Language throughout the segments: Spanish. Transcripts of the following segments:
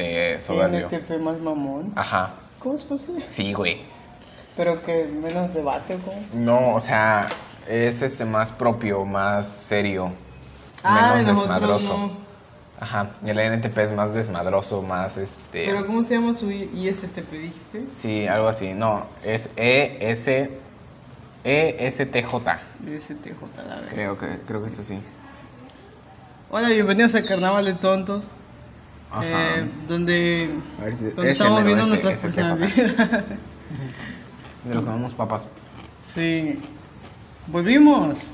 este soberbio. NTP más mamón. Ajá. ¿Cómo es posible? Sí, güey. Pero que menos debate, ¿o ¿cómo? No, o sea, es este más propio, más serio, Ah, menos desmadroso. no. Ajá. Y el NTP es más desmadroso, más este. ¿Pero cómo se llama su ISTP, dijiste? Sí, algo así. No, es E S E S T J. ISTJ, la verdad. Creo que creo que es así. Hola, bienvenidos a Carnaval de Tontos. Eh, donde, si estamos viendo ese- nuestras ese TJ. personalidades. De lo que papas. sí. Volvimos.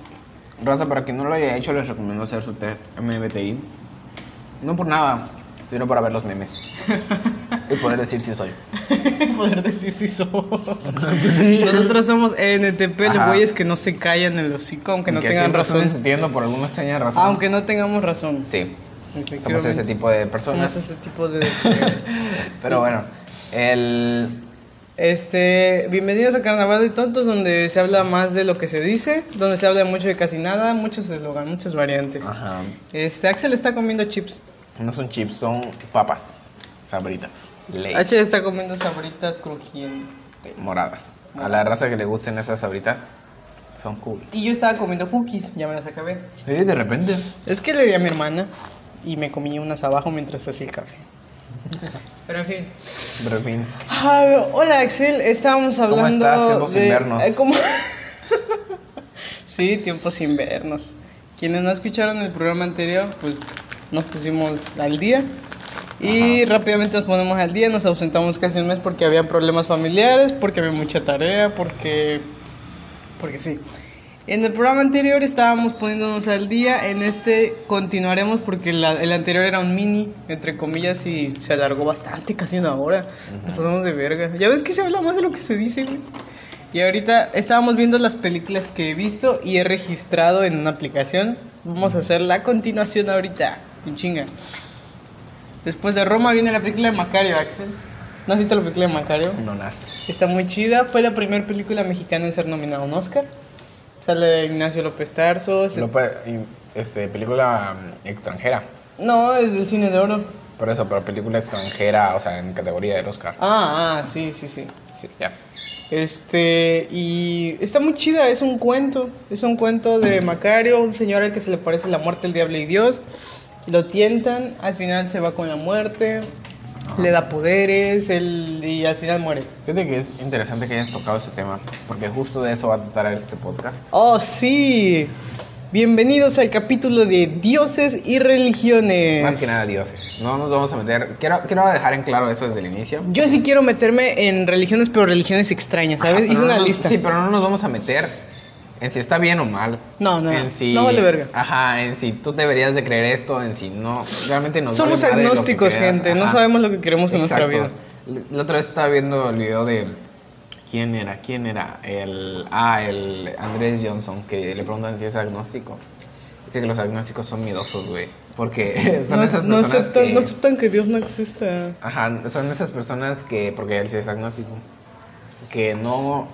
Raza, para quien no lo haya hecho, les recomiendo hacer su test MBTI. No por nada, sino para ver los memes. y poder decir si soy. Poder decir si somos. Nosotros somos ENTP, los güeyes que no se callan en el hocico, aunque no Que tengan razón. discutiendo por alguna extraña razón. Aunque no tengamos razón. Sí, somos ese tipo de personas. Somos ese tipo de. Pero bueno, el... Este, bienvenidos a Carnaval de Tontos, donde se habla más de lo que se dice, donde se habla mucho de casi nada, muchos eslogan, muchas variantes. Ajá. Este, Axel está comiendo chips. No son chips, son papas. Sabritas. Ley. H está comiendo sabritas crujientes. Moradas. A la raza que le gusten esas sabritas, son cool. Y yo estaba comiendo cookies, ya me las acabé. Sí, de repente. Es que le di a mi hermana y me comí unas abajo mientras hacía el café. Pero en fin. Pero en fin. Ay, hola Axel, estábamos ¿Cómo hablando estás? Tiempos sin de... vernos. eh, ¿cómo? sí, tiempos sin vernos. Quienes no escucharon el programa anterior, pues nos pusimos al día. Y rápidamente nos ponemos al día, nos ausentamos casi un mes porque había problemas familiares, porque había mucha tarea, porque... Porque sí. En el programa anterior estábamos poniéndonos al día, en este continuaremos porque la- el anterior era un mini, entre comillas, y se alargó bastante, casi una hora. Nos pasamos de verga. Ya ves que se habla más de lo que se dice, güey. Y ahorita estábamos viendo las películas que he visto y he registrado en una aplicación. Vamos a hacer la continuación ahorita, en chinga. Después de Roma viene la película de Macario, Axel. ¿No has visto la película de Macario? No nace. Está muy chida. Fue la primera película mexicana en ser nominada a un Oscar. Sale Ignacio López Tarso. se- López, este, película mm, extranjera. No, es del cine de oro. Por eso, pero película extranjera, o sea, en categoría del Oscar. Ah, ah, sí, sí, sí. sí. Ya. Este, y está muy chida, es un cuento. Es un cuento de Macario, un señor al que se le parece la muerte, el diablo y Dios. Lo tientan, al final se va con la muerte. Le da poderes él, y al final muere. Fíjate que es interesante que hayas tocado ese tema, porque justo de eso va a tratar este podcast. Oh, sí. Bienvenidos al capítulo de dioses y religiones. Más que nada dioses. No nos vamos a meter. Quiero, quiero dejar en claro eso desde el inicio. Yo sí quiero meterme en religiones, pero religiones extrañas, ¿sabes? Ajá, Hice no una nos- lista. Sí, pero no nos vamos a meter en si está bien o mal. No, no, En si, no vale verga. Ajá, en si tú deberías de creer esto, en si no. Realmente nos Somos vale agnósticos, gente. No sabemos lo que queremos con nuestra Exacto. vida. La otra vez estaba viendo el video de. ¿Quién era? ¿Quién era? El. Ah, el Andrés Johnson, que le preguntan si es agnóstico. Dice que los agnósticos son miedosos, güey. Porque son No, esas no personas aceptan, que. no aceptan que Dios no exista. Ajá, son esas personas que, porque él sí es agnóstico, que no,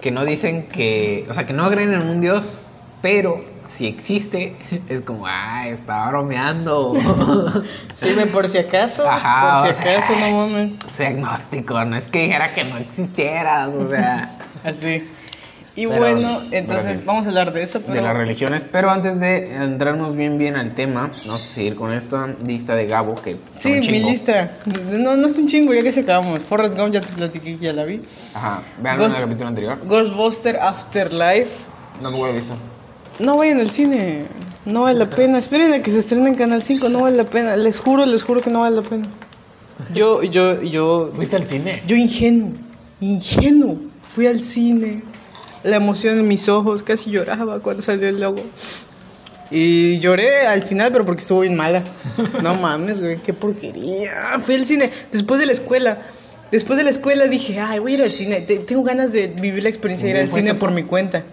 que no dicen que, o sea, que no creen en un Dios, pero si existe, es como, ah, está bromeando. Sirve por si acaso. Ajá, por si sea, acaso, no mames. Soy agnóstico, no es que dijera que no existieras, o sea, Así. Y Pero- bueno, entonces sí. vamos a hablar de eso, pero. de las religiones. Pero antes de entrarnos bien bien al tema, vamos a seguir con esta lista de Gabo, que Sí, mi lista. No, no es un chingo, ya que se acabamos. Forrest Gump ya te platiqué, ya la vi. Ajá, vean el Ghost- capítulo anterior. Ghostbuster Afterlife. No me he visto. No vayan al cine. No vale la pena. Esperen a que se estrene en Canal 5. No vale la pena. Les juro, les juro que no vale la pena. Yo, yo, yo. ¿Fuiste al cine? Yo ingenuo. Ingenuo. Fui al cine. La emoción en mis ojos. Casi lloraba cuando salió el logo. Y lloré al final, pero porque estuvo bien mala. No mames, güey. Qué porquería. Fui al cine después de la escuela. Después de la escuela dije, ay, voy a ir al cine. Te- Tengo ganas de vivir la experiencia de ir ¿Bien al cine por mi cuenta.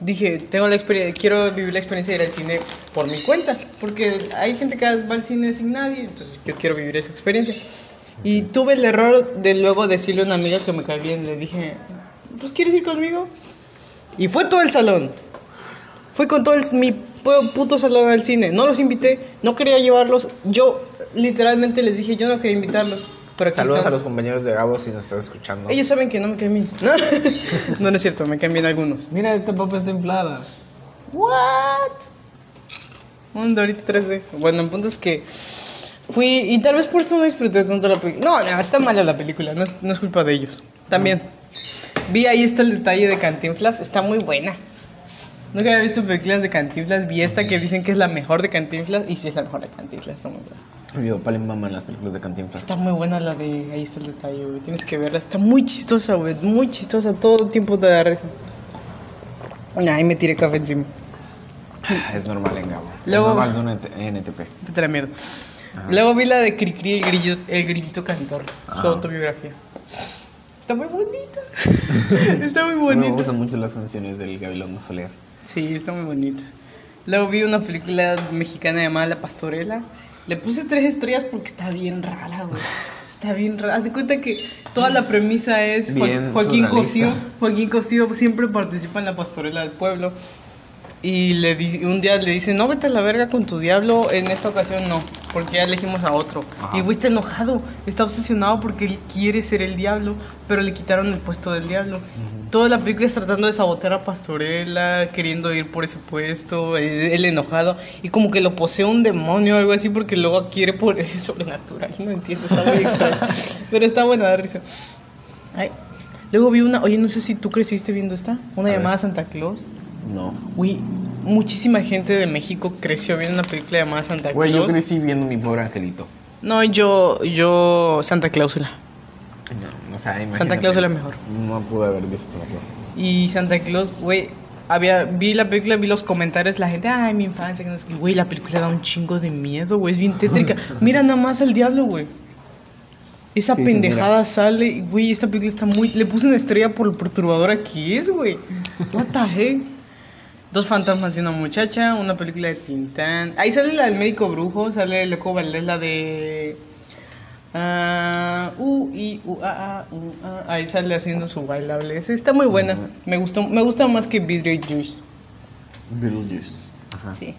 Dije, tengo la experiencia, quiero vivir la experiencia de ir al cine por mi cuenta, porque hay gente que va al cine sin nadie, entonces yo quiero vivir esa experiencia. Y tuve el error de luego decirle a una amiga que me cae bien, le dije, pues ¿quieres ir conmigo? Y fue todo el salón. Fue con todo el, mi pu- puto salón al cine. No los invité, no quería llevarlos. Yo literalmente les dije, yo no quería invitarlos. Pero Saludos están. a los compañeros de Gabo si nos estás escuchando. Ellos saben que no me caen bien. No, no, no es cierto, me caen bien algunos. Mira, esta papa está inflada. What? Un Dorito 3D. Bueno, el punto es que fui y tal vez por eso no disfruté tanto la película. No, no, está mala la película, no es, no es culpa de ellos. También vi ahí está el detalle de Cantinflas, está muy buena. Nunca había visto películas de Cantinflas, vi esta que dicen que es la mejor de Cantinflas y sí es la mejor de Cantinflas, está muy buena. Mi papá le mama en las películas de Cantinflas. Está muy buena la de ahí está el detalle, güey, tienes que verla, está muy chistosa, güey, muy chistosa, todo el tiempo te da risa. Ay, me tiré café encima. Es normal en Gabo. Luego- Es normal de un NT- NTP. A la mierda. Luego vi la de Cricri, el, grillo, el grillito cantor, su autobiografía. Está muy bonita. está muy Me bonita. gustan mucho las canciones del Gabilondo Soler. Sí, está muy bonita. Luego vi una película mexicana llamada La Pastorela. Le puse tres estrellas porque está bien rara, güey. Está bien rara. Haz de cuenta que toda la premisa es Jo- Joaquín. Cosío. Joaquín Cosío siempre participa en la pastorela del pueblo. Y le di- un día le dice, no vete a la verga con tu diablo, en esta ocasión no, porque ya elegimos a otro. Ajá. Y güey está enojado, está obsesionado porque él quiere ser el diablo, pero le quitaron el puesto del diablo. Toda la película es tratando de sabotear a Pastorela, queriendo ir por ese puesto, él, él enojado, y como que lo posee un demonio o algo así porque luego quiere por es sobrenatural, no entiendo, está muy extraño, pero está buena, da risa. Ay. Luego vi una, oye, no sé si tú creciste viendo esta, una A ver. llamada Santa Claus. No. Uy, muchísima gente de México creció viendo una película llamada Santa Güey, yo Claus. crecí viendo mi pobre angelito. No, yo, yo, Santa Clausula. No, o sea, imagínate. Santa Claus es la mejor. No pude haber visto Santa Claus. Y Santa Claus, güey, había, vi la película, vi los comentarios, la gente, ay, mi infancia, que no sé qué. Güey, la película da un chingo de miedo, güey, es bien tétrica. Mira nada más al diablo, güey. Esa Sí, sí, pendejada sale, güey, esta película está muy... Le puse una estrella por lo perturbadora que es, güey. What the heck? Dos fantasmas y una muchacha, una película de Tintán. Ahí sale la del médico brujo, sale Loco Valdés, la de... Ah, u, i, u, a, a, u, a. Ahí sale haciendo su bailable. Está muy buena. Me gustó, me gusta más que Vidrio Juice. Beetlejuice. Ajá. Sí.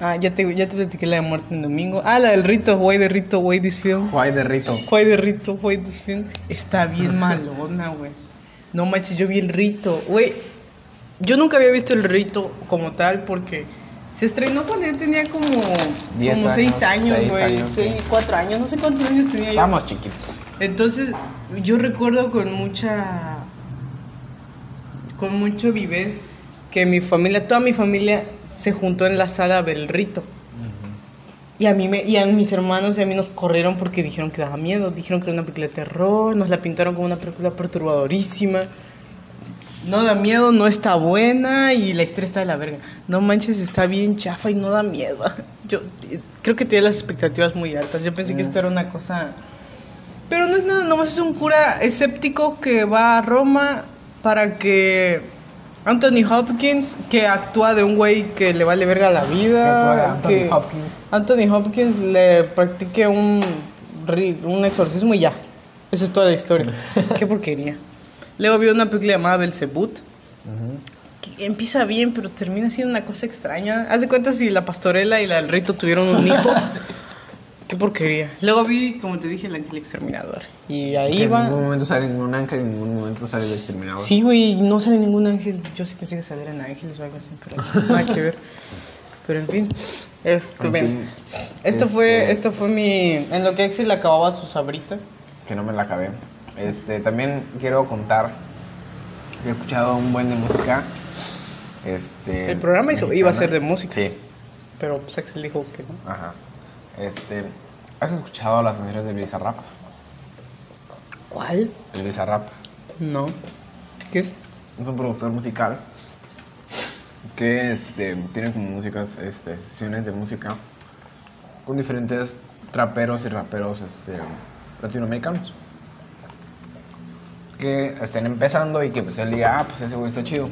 Ah, ya te, ya te platiqué la de muerte en domingo. Ah, la del rito, güey de rito, güey this film. Juay de Rito. Güey de rito, güey this film. Está bien malona, güey. No manches, yo vi el rito, güey. Yo nunca había visto el rito como tal porque se estrenó cuando yo tenía como, Diez como seis años, años, seis güey. años, Seis, sí. cuatro años, no sé cuántos años tenía yo. Estamos chiquitos. Entonces, yo recuerdo con mucha. con mucho vivez que mi familia, toda mi familia se juntó en la sala a ver el rito. Y a, mí me, y a mis hermanos y a mí nos corrieron porque dijeron que daba miedo, dijeron que era una película de terror, nos la pintaron como una película perturbadorísima. No da miedo, no está buena y la historia está de la verga. No manches, está bien chafa y no da miedo. Yo eh, creo que tiene las expectativas muy altas. Yo pensé que esto era una cosa pero no es nada, nomás es un cura escéptico que va a Roma para que Anthony Hopkins, que actúa de un güey que le vale verga la vida, Anthony que Hopkins. Anthony Hopkins le practique un, un exorcismo y ya. Esa es toda la historia. Qué porquería. Luego vi una película llamada Belzebut, que empieza bien, pero termina siendo una cosa extraña. Haz de cuenta si la pastorela y la del rito tuvieron un hijo. Qué porquería. Luego vi, como te dije, el ángel exterminador. Y ahí Que en va. ningún momento sale ningún ángel, en ningún momento sale el exterminador. Sí, güey, no sale ningún ángel. Yo sí pensé que salieran ángeles o algo así, pero nada que ver. Pero en fin, este, En fin, esto este- fue, esto fue mi, en lo que Axel acababa su sabrita. Que no me la acabé. Este, también quiero contar que he escuchado un buen de música. Este, El programa iba a ser de música. Sí, Pero pues Axel dijo que no. ajá. Este, ¿has escuchado las canciones de Bizarrap? ¿Cuál? El Bizarrap No. ¿Qué es? es un productor musical que este, tiene como músicas, este, sesiones de música con diferentes traperos y raperos este, latinoamericanos que estén empezando y que pues él diga, ah, pues ese güey está chido.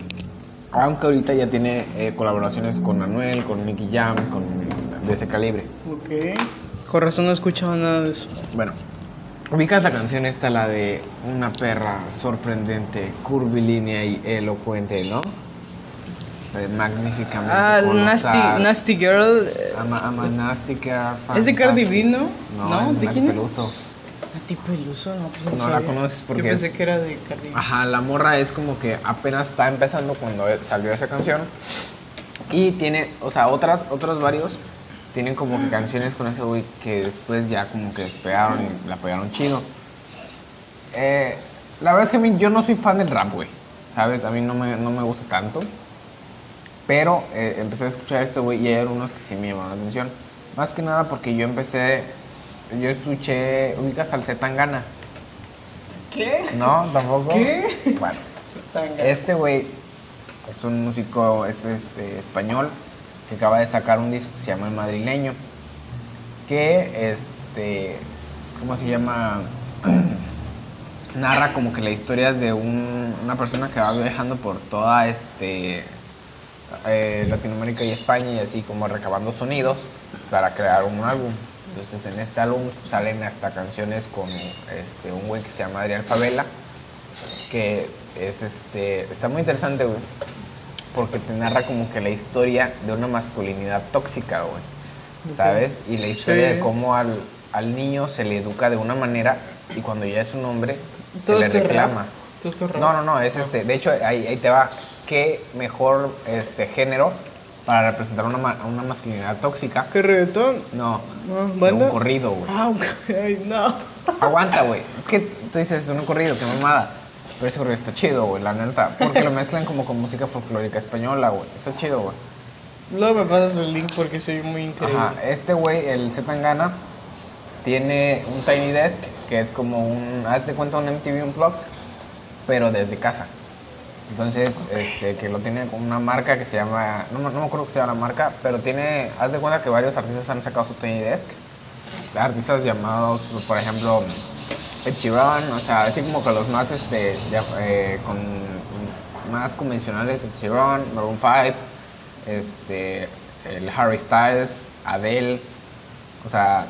Aunque ahorita ya tiene eh, colaboraciones con Manuel, con Nicky Jam, con de ese calibre. Ok. Con razón no he escuchado nada de eso. Bueno, ubicas la canción esta, la de una perra sorprendente, curvilínea y elocuente, ¿no? eh, magníficamente Ah. Nasty, Nasty Girl. eh, I'm a, I'm a nasty girl, ¿Es de Cardi B, no? No, es ¿De quién es? Peluso. Nati Peluso, no, pues no, No la sabía. conoces porque Yo pensé que era de Cardi. Ajá, la morra es como que apenas está empezando cuando salió esa canción. Y tiene, o sea, otras, otros varios tienen como que canciones con ese güey que después ya como que despegaron y la pegaron chido. Eh, la verdad es que a mí yo no soy fan del rap, güey. ¿Sabes? A mí no me, no me gusta tanto. Pero eh, empecé a escuchar este güey y hay algunos que sí me llamaron la atención. Más que nada porque yo empecé, yo escuché, ubicas al Zetangana. ¿Qué? No, tampoco. ¿Qué? Bueno, este güey es un músico es este, español que acaba de sacar un disco que se llama El Madrileño. Que, este, ¿cómo se llama? Narra como que la historia es de un- una persona que va viajando por toda este, eh, Latinoamérica y España y así como recabando sonidos para crear un álbum. Entonces en este álbum salen hasta canciones con este, un güey que se llama Adrián Favela, que es este, está muy interesante, güey, porque te narra como que la historia de una masculinidad tóxica, güey, ¿sabes? Y la historia Sí. de cómo al, al niño se le educa de una manera y cuando ya es un hombre se le rap. reclama. Todo esto es rap. No, no, no, es este, de hecho ahí, ahí te va, qué mejor este género para representar una, ma- una masculinidad tóxica. ¿Qué reggaetón? No, ¿banda? un corrido, güey. Ah, ok. Ay, no. Aguanta, güey. Es que tú dices, es un corrido, qué mamada. Pero ese corrido está chido, güey, la neta. Porque lo mezclan como con música folclórica española, güey. Está chido, güey. Luego me pasas el link porque soy muy increíble. Ajá, este güey, el Zetangana, tiene un Tiny Desk, que es como un, haz de cuenta un MTV Unplugged, pero desde casa. Entonces, este, que lo tiene con una marca que se llama, no, me- acuerdo que sea la marca, pero tiene, haz de cuenta que varios artistas han sacado su Tiny Desk. Artistas llamados, pues, por ejemplo, Ed Sheeran, o sea, así como que los más, este, ya, eh, con, más convencionales, Ed Sheeran, Maroon 5, este, el Harry Styles, Adele, o sea,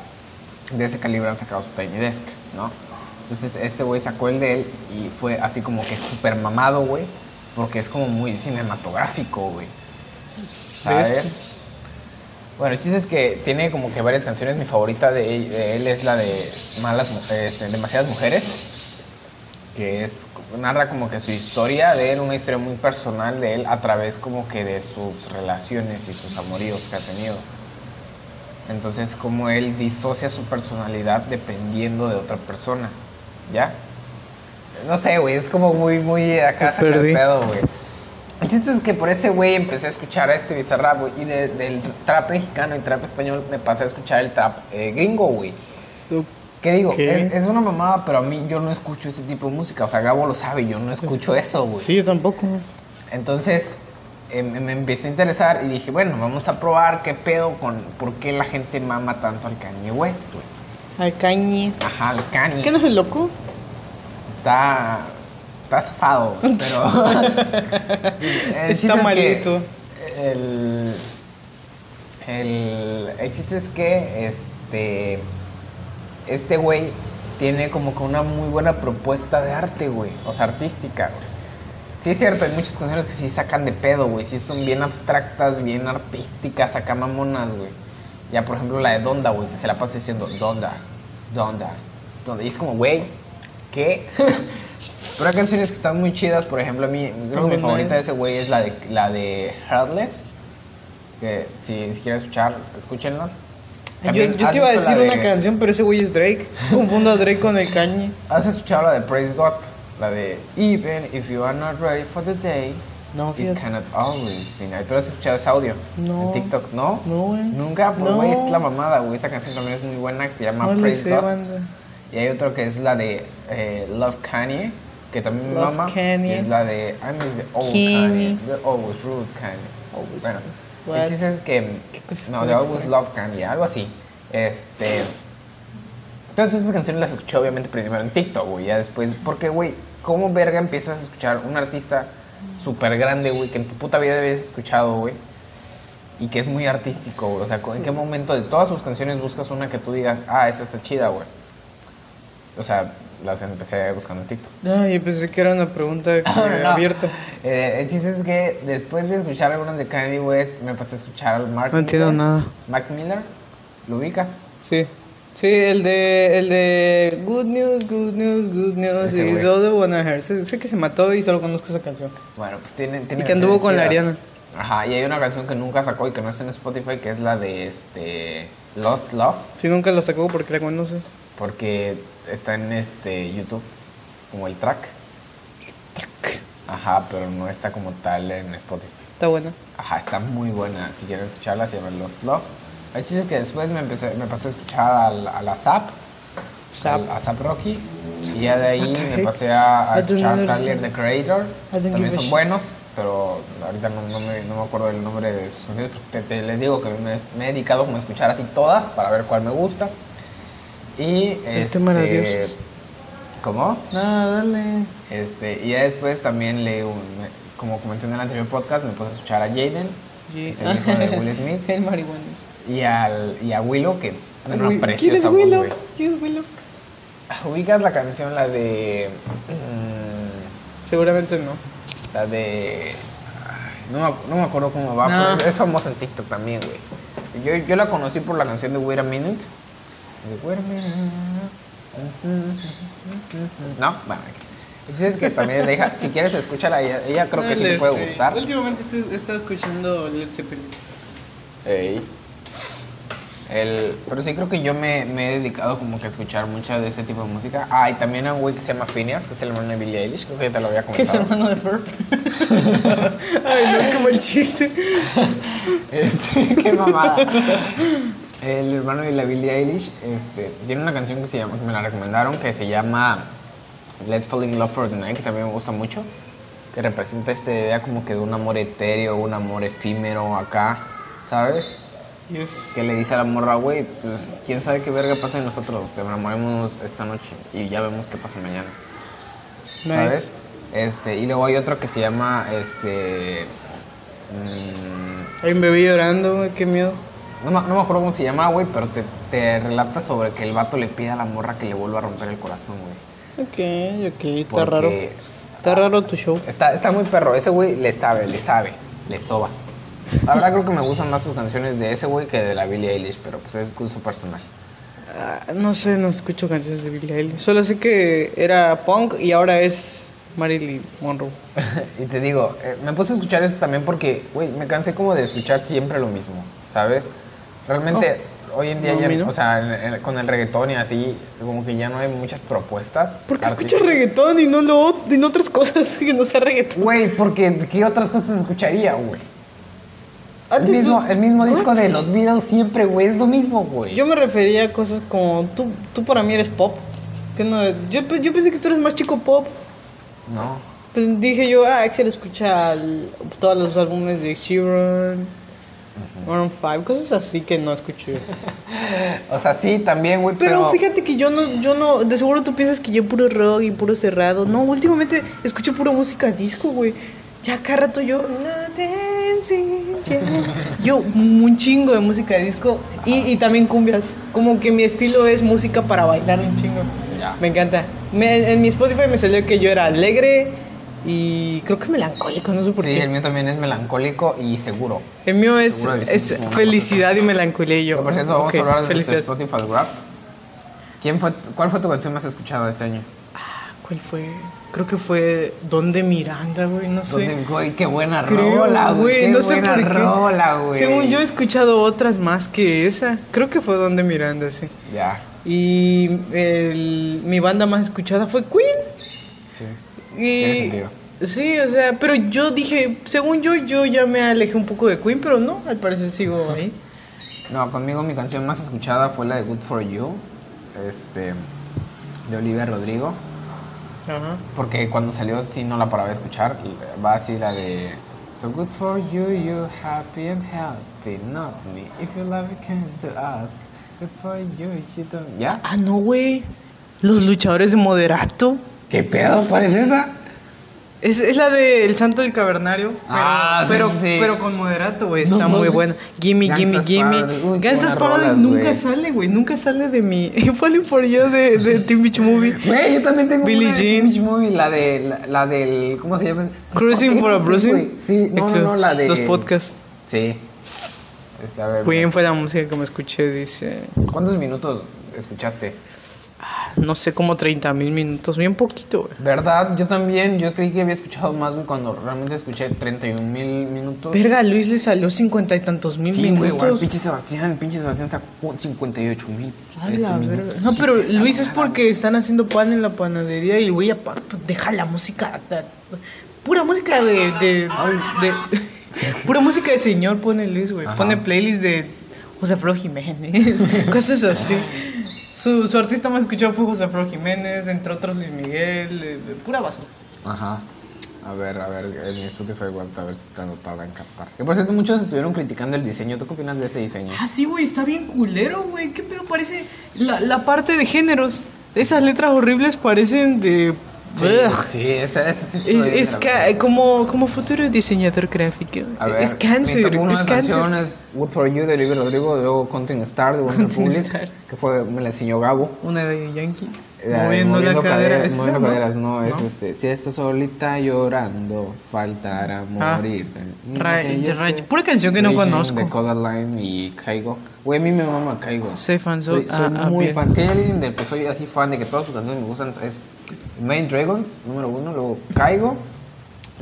de ese calibre han sacado su Tiny Desk, ¿no? Entonces este güey sacó el de él y fue así como que súper mamado, güey, porque es como muy cinematográfico, güey. ¿Sabes? Bueno, el chiste es que tiene como que varias canciones. Mi favorita de él, de él es la de Malas, este, Demasiadas Mujeres, que es narra como que su historia de él, una historia muy personal de él a través como que de sus relaciones y sus amoríos que ha tenido. Entonces, como él disocia su personalidad dependiendo de otra persona, ¿ya? No sé, güey, es como muy, muy acá Me sacar el pedo, güey. El chiste es que por ese güey empecé a escuchar a este Bizarrap, güey, y de- del trap mexicano y trap español me pasé a escuchar el trap eh, gringo, güey. ¿Qué digo? ¿Qué? Es, es una mamada, pero a mí yo no escucho este tipo de música. O sea, Gabo lo sabe, yo no escucho eso, güey. Sí, yo tampoco. Entonces eh, me empecé a interesar y dije, bueno, vamos a probar qué pedo con por qué la gente mama tanto al Kanye West, güey. Al cañi. Ajá, al Kanye. ¿Qué no es el loco? Está, está zafado, pero... Está es que malito. El, el, el chiste es que este, este güey tiene como que una muy buena propuesta de arte, güey. O sea, artística, güey. Sí es cierto, hay muchas canciones que sí sacan de pedo, güey. Sí son bien abstractas, bien artísticas, acá mamonas, güey. Ya, por ejemplo, la de Donda, güey, que se la pasa diciendo Donda, Donda, Donda. Y es como, güey, ¿qué? Pero hay canciones que están muy chidas, por ejemplo, a mí, creo que mi favorita de ese güey es la de, la de Heartless. Que si, si quieren escuchar, escúchenla. Yo, También, yo ¿has te iba a decir la una de- canción, pero ese güey es Drake. Confundo a Drake con el cañi. ¿Has escuchado la de Praise God? La de Even if you are not ready for the day, No, it cannot always be night. ¿Pero has escuchado ese audio? No. En TikTok, ¿no? No, güey. Nunca, pues No. güey, es la mamada, güey. Esa canción también es muy buena, que se llama No Praise sé, God. banda. Y hay otro que es la de eh, Love Kanye, que también me Love mama. Kanye. Que es la de I miss the old Kanye. Kanye. The always rude Kanye. Always bueno, el chiste es que. ¿Qué cosa No, The always love Kanye, algo así. Este. Todas estas canciones las escuché obviamente primero en TikTok, güey. Ya después. Porque, güey, ¿cómo verga empiezas a escuchar un artista súper grande, güey, que en tu puta vida habías escuchado, güey? Y que es muy artístico, güey. O sea, ¿en qué momento de todas sus canciones buscas una que tú digas, ah, esa está chida, güey? O sea, las empecé buscando en TikTok. Ay, pensé que era una pregunta No, abierto. Eh, el chiste es que después de escuchar algunas de Kanye West, me pasé a escuchar al Mark No entiendo nada. Mac Miller, ¿lo ubicas? Sí. Sí, el de, el de Good News, Good News, Good News. Ese Y all the wanna hear. Sé, que se mató y solo conozco esa canción. Bueno, pues tiene, tiene Y que anduvo con la. Ariana. Ajá, y hay una canción que nunca sacó y que no está en Spotify, que es la de este Lost Love, Si nunca la sacó porque la conoces. Porque está en este YouTube como el track. Track. Ajá, pero no está como tal en Spotify. Está buena. Ajá, está muy buena. Si quieren escucharla, se llama Lost Love. El chiste es que después me, empecé, me pasé a escuchar al, a la Zap, Zap. a Zap Rocky. Y ya de ahí me pasé a, a escuchar a. Tyler the Creator. También a son buenos, pero ahorita no, no me, no me acuerdo del nombre de sus canciones. te- te- les digo que me, me he dedicado como a escuchar así todas para ver cuál me gusta. Y este, era dioses. ¿Cómo? Nada, dale. Este, y ya después también le, como comenté en el anterior podcast, me puse a escuchar a Jaden, es el hijo de Will Smith, El marihuanes. y, al, y a Willow, que tiene una ¿Quién es preciosa voz, Willow? ¿Quién es Willow? ¿Ubicas la canción, la de... mm, Seguramente no. la de... No, me- no me acuerdo cómo va, No. pero es, es famosa en TikTok también, güey. Yo, yo la conocí por la canción de Wait a Minute. De Wait a Minute. No, bueno. el chiste es que también es de hija. Si quieres, escúchala. Ella, ella creo que sí te puede gustar. Últimamente he estado escuchando Led Zeppelin. Ey. El, pero sí creo que yo me, me he dedicado como que a escuchar mucha de ese tipo de música. Ah, y también a un güey que se llama Phineas, que es el hermano de Billie Eilish, creo que ya te lo había Que es comentado. hermano de Ferb. Ay, no, como el chiste. Este, qué mamada. El hermano de la Billie Eilish este, tiene una canción que se llama, que me la recomendaron, que se llama Let's Fall in Love for the Night, que también me gusta mucho, que representa esta idea como que de un amor etéreo, un amor efímero acá, ¿sabes? Yes. Que le dice a la morra, güey, pues quién sabe qué verga pasa en nosotros, te enamoremos esta noche y ya vemos qué pasa mañana. ¿Sabes? Este, y luego hay otro que se llama, este... mm, Hay un bebé llorando, qué miedo. No, me- no me acuerdo cómo se llama, güey, pero te, te relata sobre que el vato le pide a la morra que le vuelva a romper el corazón, güey. Ok, ok, está Porque- raro. Está raro tu show. Está, está muy perro, ese güey le sabe, le sabe, le soba. La verdad creo que me gustan más sus canciones de ese güey que de la Billie Eilish, pero pues es gusto personal. Ah, no sé, no escucho canciones de Billie Eilish. Solo sé que era punk y ahora es Marilyn Monroe. y te digo, eh, me puse a escuchar eso también porque, güey, me cansé como de escuchar siempre lo mismo, ¿sabes? Realmente, hoy en día Oh. No, ya, no. o sea, en- en- con el reggaetón y así, como que ya no hay muchas propuestas. ¿Por qué artísticas. escuchas reggaetón y no, lo, y no otras cosas que no sea reggaetón? Güey, porque ¿qué otras cosas escucharía, güey? El Antes mismo, el mismo disco What? de los Beatles siempre, güey, es lo mismo, güey. Yo me refería a cosas como tú, tú para mí eres pop. Que no, yo, yo pensé que tú eres más chico pop. No. Pues dije yo, ah, Axel escucha el- todos los álbumes de Sheeran, Maroon 5, cosas así que no escuché. O sea, sí, también, güey, Pero, pero... fíjate que yo no, yo no, de seguro tú piensas que yo puro rock y puro cerrado. No, últimamente escucho pura música disco, güey. Ya cada rato yo, "Nothing sin you". yo un chingo de música disco y, y también cumbias. Como que mi estilo es música para bailar un chingo. Ya. Me encanta. Me- en mi Spotify me salió que yo era alegre y creo que melancólico, no sé por Sí, qué. el mío también es melancólico y seguro. El mío es, Seguro es sí, felicidad y melancolía y yo. Pero, por cierto, vamos a hablar de. Spotify Rap. ¿Quién fue, ¿Cuál fue tu canción más escuchada este año? ¿Cuál fue? Creo que fue Donde Miranda, güey, no sé. ¿Dónde- güey, qué buena Creo, rola, güey. qué no sé buena por qué. rola, güey. Según yo he escuchado otras más que esa. Creo que fue Donde Miranda, sí. Ya, Y el- mi banda más escuchada fue Queen. Sí. Y o sea, pero yo dije, según yo, yo ya me alejé un poco de Queen, pero no, al parecer sigo ahí. No, conmigo mi canción más escuchada fue la de Good For You, este, de Olivia Rodrigo. Ajá. Porque cuando salió sí no la paraba de escuchar. Va así la de So good for you, you happy and healthy, not me. If you love you came to ask. Good for you, you don't. ¿Ya? Ah, no, güey. Los luchadores de moderato. ¿Qué pedo? ¿Cuál es esa? Es, es la de El Santo del Cavernario, pero, Ah, sí, pero, sí, sí. pero con moderato, güey. Está No muy buena. Gimme, gimme, gimme. Buenas Paradise nunca güey. sale, güey. Nunca sale de mi. Falling for You de, de Teen Beach Movie. Güey, yo también tengo Billie una de Jean. Beach Movie, la de la, la del ¿cómo se llama? Cruising for a Bruising. Sí, no, no, no, la de Los podcasts. Sí. Es, a ver, Bien fue la música que me escuché, dice. ¿Cuántos minutos escuchaste? No sé, como 30 mil minutos. Bien poquito, güey. ¿Verdad? Yo también, yo creí que había escuchado más cuando realmente escuché 31 mil minutos. Verga, Luis le salió cincuenta y tantos mil Sí, güey, minutos. güey, pinche Sebastián, pinche Sebastián sacó 58 mil. Verga. No, pero Luis es porque están haciendo pan en la panadería y güey aparte pues, deja la música. ta- Pura música de. de, de- pura música de señor pone Luis, güey. Pone playlist de José Alfredo Jiménez, cosas así. Su, su artista más escuchado fue José Alfredo Jiménez, entre otros Luis Miguel, eh, pura basura. Ajá. A ver, a ver, en mi Spotify igual a ver si te lo tarda en captar. Que por cierto, muchos estuvieron criticando el diseño. ¿Tú qué opinas de ese diseño? Ah, sí, güey, está bien culero, güey. ¿Qué pedo parece? La, la parte de géneros. Esas letras horribles parecen de. Sí, sí, esa, esa sí Es, es ca- como, como futuro diseñador gráfico. A ver, es cáncer, es cáncer. canciones, Good For You de Olivia Rodrigo, luego Content Star de One Republic, Star. que fue, me la enseñó Gabo. Una de Yankee. Eh, moviendo, la cadera. caderas, ¿Es esa, moviendo no? caderas, no, es ¿No? este. Si estás solita llorando, faltará Ah, morir. Ra- Yo Ra- sé. pura canción que no conozco. De Codaline y Caigo. Güey, a mí me mama Caigo. Soy fan, Soy, soy- ah, ah, muy bien. fan. Si hay alguien del que soy así fan de que todas sus canciones me gustan, es Main Dragon, número uno, luego Caigo,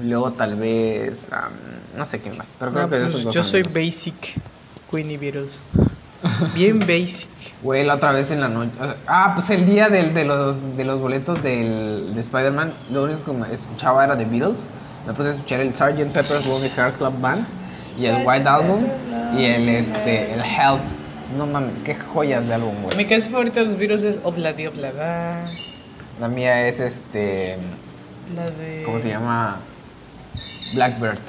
luego tal vez. am, no sé quién más, pero creo No, que de pues, esos dos. yo soy los- basic. Queenie Beatles. Bien basic. Güey, la otra vez en la noche. Ah, pues el día del, de, los, de los boletos del, de Spider-Man, lo único que me escuchaba era The Beatles. Me puse a escuchar el Sgt. Pepper's Lonely Heart Club Band y el White Album y el, este, el Help. No mames, qué joyas de álbum, Mi güey. canción favorita de los Beatles es Obladi Oblada. La mía es este. La de. ¿Cómo se llama? Blackbird.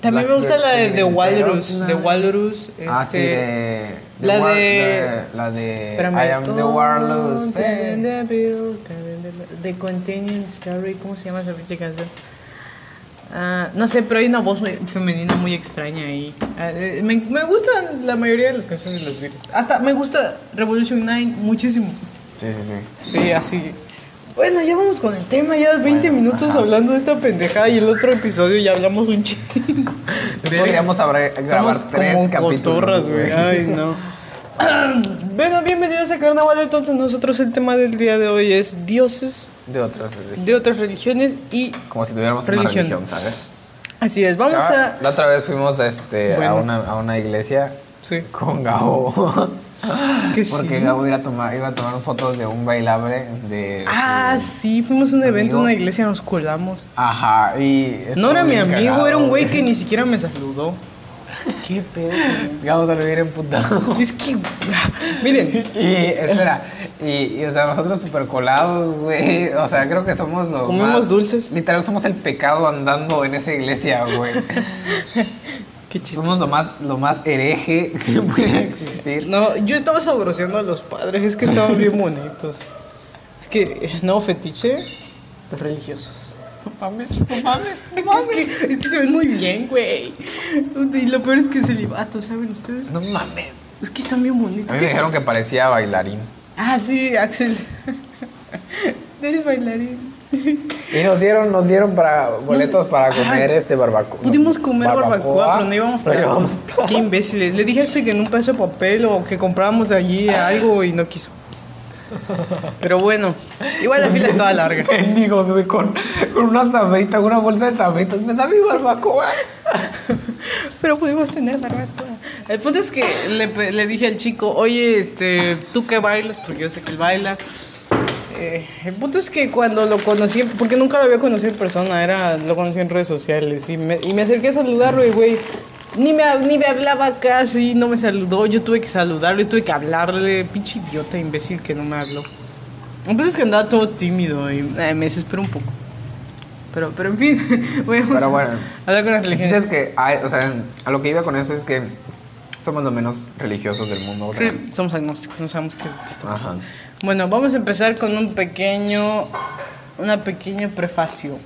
También me gusta la de The Walrus. The Walrus. Ah, sí, este, de. de la War- de- La de. espérame. I am the Warlords. eh. The Continuing Story. ¿Cómo se llama esa pinche canción? Ah, no sé, pero hay una voz muy femenina muy extraña ahí. Ah, eh, me, me gustan la mayoría de las canciones de los Beatles. Hasta me gusta Revolution 9 muchísimo. Sí, sí, sí. Sí, así. Bueno, ya vamos con el tema, ya 20 Bueno, minutos ajá. hablando de esta pendejada y el otro episodio ya hablamos un chingo. Podríamos habrá- grabar Somos tres como capítulos. cotorras, güey. Ay, no. bueno, bienvenidos a Carnaval. Entonces, nosotros el tema del día de hoy es dioses De otras religiones. de otras religiones y Como si tuviéramos Religión. una religión, ¿sabes? así es. Vamos Ah, a. La otra vez fuimos este, a, una, a una iglesia Sí, con Gabo. Que Porque sí. Gabo iba a, tomar, iba a tomar fotos de un bailable de... Ah, su- sí, fuimos a un evento, en una iglesia, nos colamos. Ajá, y... No era mi amigo, cagado, era un güey que ni siquiera me saludó. Qué pedo. Gabo se lo hubiera emputado. Es que, miren, Y, espera, y, y, o sea, nosotros super colados, güey. O sea, creo que somos los. Comemos más- dulces. Literal, somos el pecado andando en esa iglesia, güey. qué somos lo más, lo más hereje que puede existir. No, yo estaba sabroseando a los padres, es que estaban bien bonitos. Es que, no, fetiche de religiosos. No mames, no mames, Es que, es que se ven muy bien, güey. Y lo peor es que es celibato, ¿saben ustedes? no mames. Es que están bien A bonitos. mí me dijeron que parecía bailarín. Ah, sí, Axel. Eres bailarín. Y nos dieron, nos dieron para boletos para comer Ay, este barbacoa. Pudimos comer barbacoa, pero no íbamos para. íbamos Qué imbéciles. Le dije a Axel que en un pedazo de papel o que compráramos de allí algo y no quiso. Pero bueno, igual la fila estaba larga. Mendigos, güey, con, con una sabrita, una bolsa de sabritas. Me da mi barbacoa. Pero pudimos tener barbacoa. El punto es que le, le dije al chico, oye, este, ¿tú qué bailas? Porque yo sé que él baila. Eh, el punto es que cuando lo conocí, porque nunca lo había conocido en persona, era, lo conocí en redes sociales y me, y me acerqué a saludarlo y güey, ni me, ni me hablaba casi, no me saludó, yo tuve que saludarlo y tuve que hablarle, pinche idiota imbécil que no me habló. El punto es que andaba todo tímido y eh, me desesperó un poco. Pero, pero en fin, voy a Pero bueno. hablar con es que, o sea, a lo que iba con eso es que somos los menos religiosos del mundo. Sí, somos agnósticos, no sabemos qué, qué está pasando. Ajá. Bueno, vamos a empezar con un pequeño, una pequeño prefacio.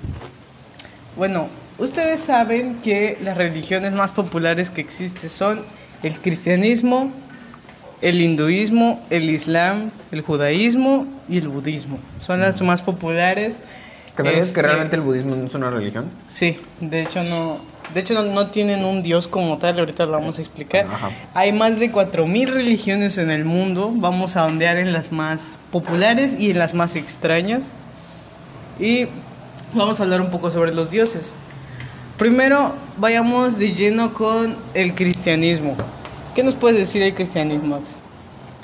Bueno, ustedes saben que las religiones más populares que existen son el cristianismo, el hinduismo, el islam, el judaísmo y el budismo. Son las más populares. ¿Que ¿Sabes Este, que realmente el budismo no es una religión? Sí, de hecho no, de hecho no, no tienen un dios como tal, ahorita lo vamos a explicar. Ajá. Hay más de 4000 religiones en el mundo, vamos a ondear en las más populares y en las más extrañas. Y vamos a hablar un poco sobre los dioses. Primero, vayamos de lleno con el cristianismo. ¿Qué nos puedes decir del cristianismo?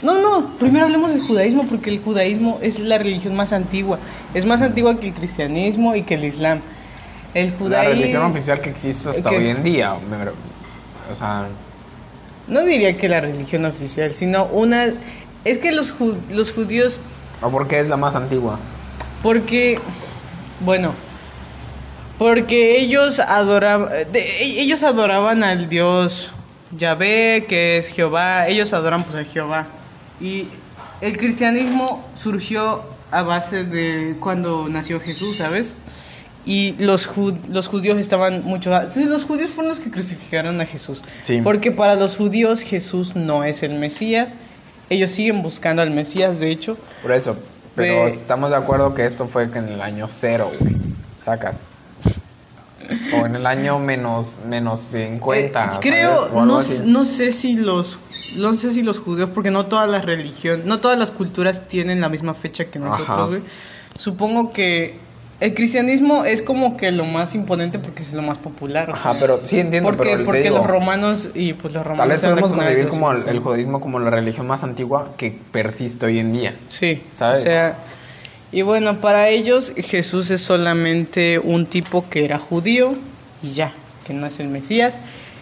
No, no, primero hablemos del judaísmo porque el judaísmo es la religión más antigua. Es más antigua que el cristianismo y que el islam. El La religión oficial que existe hasta que- hoy en día. O sea, No diría que la religión oficial, sino una... Es que los, ju- los judíos, ¿o por qué es la más antigua? porque... Bueno, porque ellos adoraban... e- ellos adoraban al dios Yahvé, que es Jehová. Ellos adoran pues a Jehová. Y el cristianismo surgió a base de cuando nació Jesús, ¿sabes? Y los, ju- los judíos estaban mucho... sí, los judíos fueron los que crucificaron a Jesús. Sí. Porque para los judíos Jesús no es el Mesías. Ellos siguen buscando al Mesías, de hecho. Por eso. Pero Pe- estamos de acuerdo que esto fue en el año cero, güey. Sacas. O en el año menos, menos 50. Eh, creo, no, no sé si los, no sé si los judíos, porque no todas las religiones, no todas las culturas tienen la misma fecha que nosotros, güey. Supongo que el cristianismo es como que lo más imponente porque es lo más popular. o Ajá, pero sí entiendo. porque pero porque digo, los romanos y pues los romanos Tal vez podemos concebir como el, judaísmo como la religión más antigua que persiste hoy en día. Sí, ¿Sabes? o sea, y bueno, para ellos Jesús es solamente un tipo que era judío y ya, que no es el Mesías.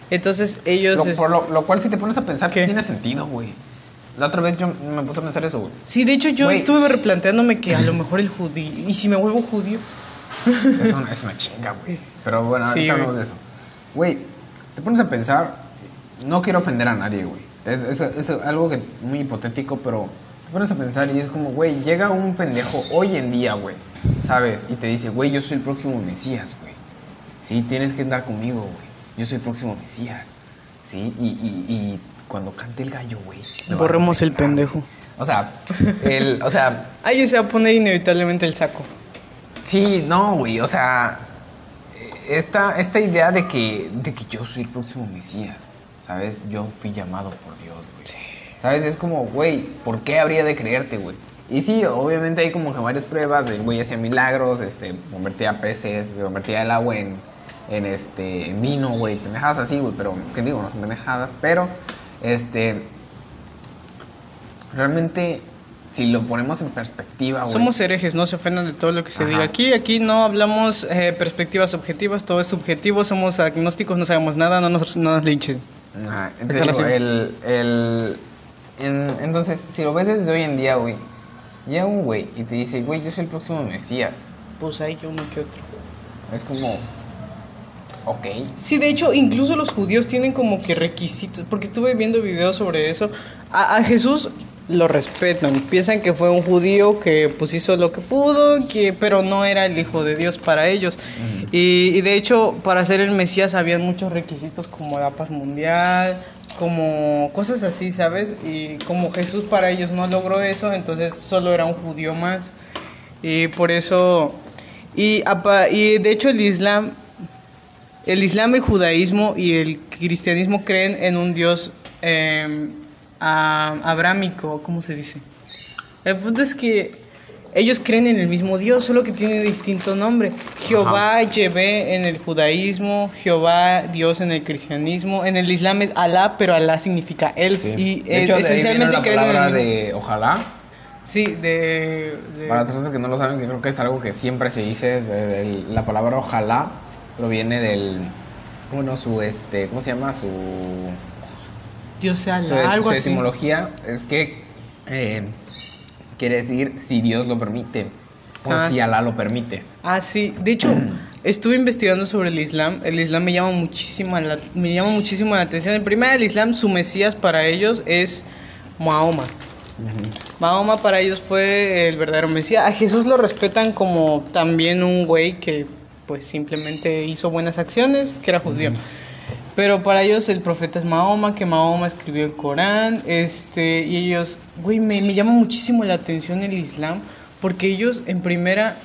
Entonces ellos... Lo, es- por lo, lo cual, si te pones a pensar, ¿Qué? tiene sentido, güey. La otra vez yo me puse a pensar eso, güey. Sí, de hecho yo Güey. estuve replanteándome que a lo mejor el judío... ¿Y si me vuelvo judío? Es una, es una chinga, güey. Pero bueno, ahorita hablamos de eso. Güey, te pones a pensar, no quiero ofender a nadie, güey. Es, es, es algo que muy hipotético, pero te pones a pensar y es como, güey, llega un pendejo hoy en día, güey, ¿sabes? Y te dice, güey, yo soy el próximo Mesías, güey. Sí, tienes que andar conmigo, güey. Yo soy el próximo Mesías. Sí, y, y, y cuando cante el gallo, güey. Borremos el pendejo. O sea, el, o sea, Ahí se va a poner inevitablemente el saco. Sí, no, güey, o sea, esta, esta idea de que, de que yo soy el próximo Mesías, ¿sabes? Yo fui llamado por Dios, güey. ¿Sabes? Es como, güey, ¿por qué habría de creerte, güey? Y sí, obviamente hay como que varias pruebas, el güey hacía milagros, este, convertía peces, convertía el agua en, en, este, en vino, güey, pendejadas así, güey, pero, ¿qué digo? No son pendejadas, pero, este, realmente, si lo ponemos en perspectiva, güey. Somos herejes, no se ofendan de todo lo que se Ajá. diga aquí. Aquí no hablamos eh, perspectivas objetivas, todo es subjetivo, somos agnósticos, no sabemos nada, no nos, no nos linchen. Ajá, digo, así. el, el, en- entonces, si lo ves desde hoy en día, güey, llega un güey y te dice, güey, yo soy el próximo Mesías. Pues hay que uno que otro. Es como, ok. Sí, de hecho, incluso los judíos tienen como que requisitos, porque estuve viendo videos sobre eso. A, a Jesús lo respetan, piensan que fue un judío que pues hizo lo que pudo, que, pero no era el hijo de Dios para ellos. Y, y de hecho, para ser el Mesías habían muchos requisitos como la paz mundial, como cosas así, ¿sabes? Y como Jesús para ellos no logró eso, entonces solo era un judío más. Y por eso... Y, y de hecho el Islam el Islam, el judaísmo y el cristianismo creen en un Dios eh, a- abrámico, ¿cómo se dice? El punto es que ellos creen en el mismo Dios, solo que tiene distinto nombre. Jehová, Yahvé en el judaísmo, Jehová, Dios en el cristianismo. En el Islam es Alá, pero Alá significa Él. Sí. Y de eh, hecho, de ahí viene esencialmente la creen en el palabra de ojalá. Sí, de... de- Para las personas que no lo saben, que creo que es algo que siempre se dice, es el- la palabra ojalá proviene del, bueno, su, este, ¿cómo se llama? Su, Dios sea su, Alá, algo su así. etimología es que eh, quiere decir si Dios lo permite, o Ah. si Alá lo permite. Ah, sí. De hecho, estuve investigando sobre el Islam. El Islam me llama muchísimo la, me llama muchísimo la atención. En primer, el Islam, su mesías para ellos es Mahoma. Mahoma para ellos fue el verdadero mesías. A Jesús lo respetan como también un güey que pues simplemente hizo buenas acciones, que era judío. Pero para ellos el profeta es Mahoma, que Mahoma escribió el Corán, este, y ellos, güey, me, me llama muchísimo la atención el Islam, porque ellos en primera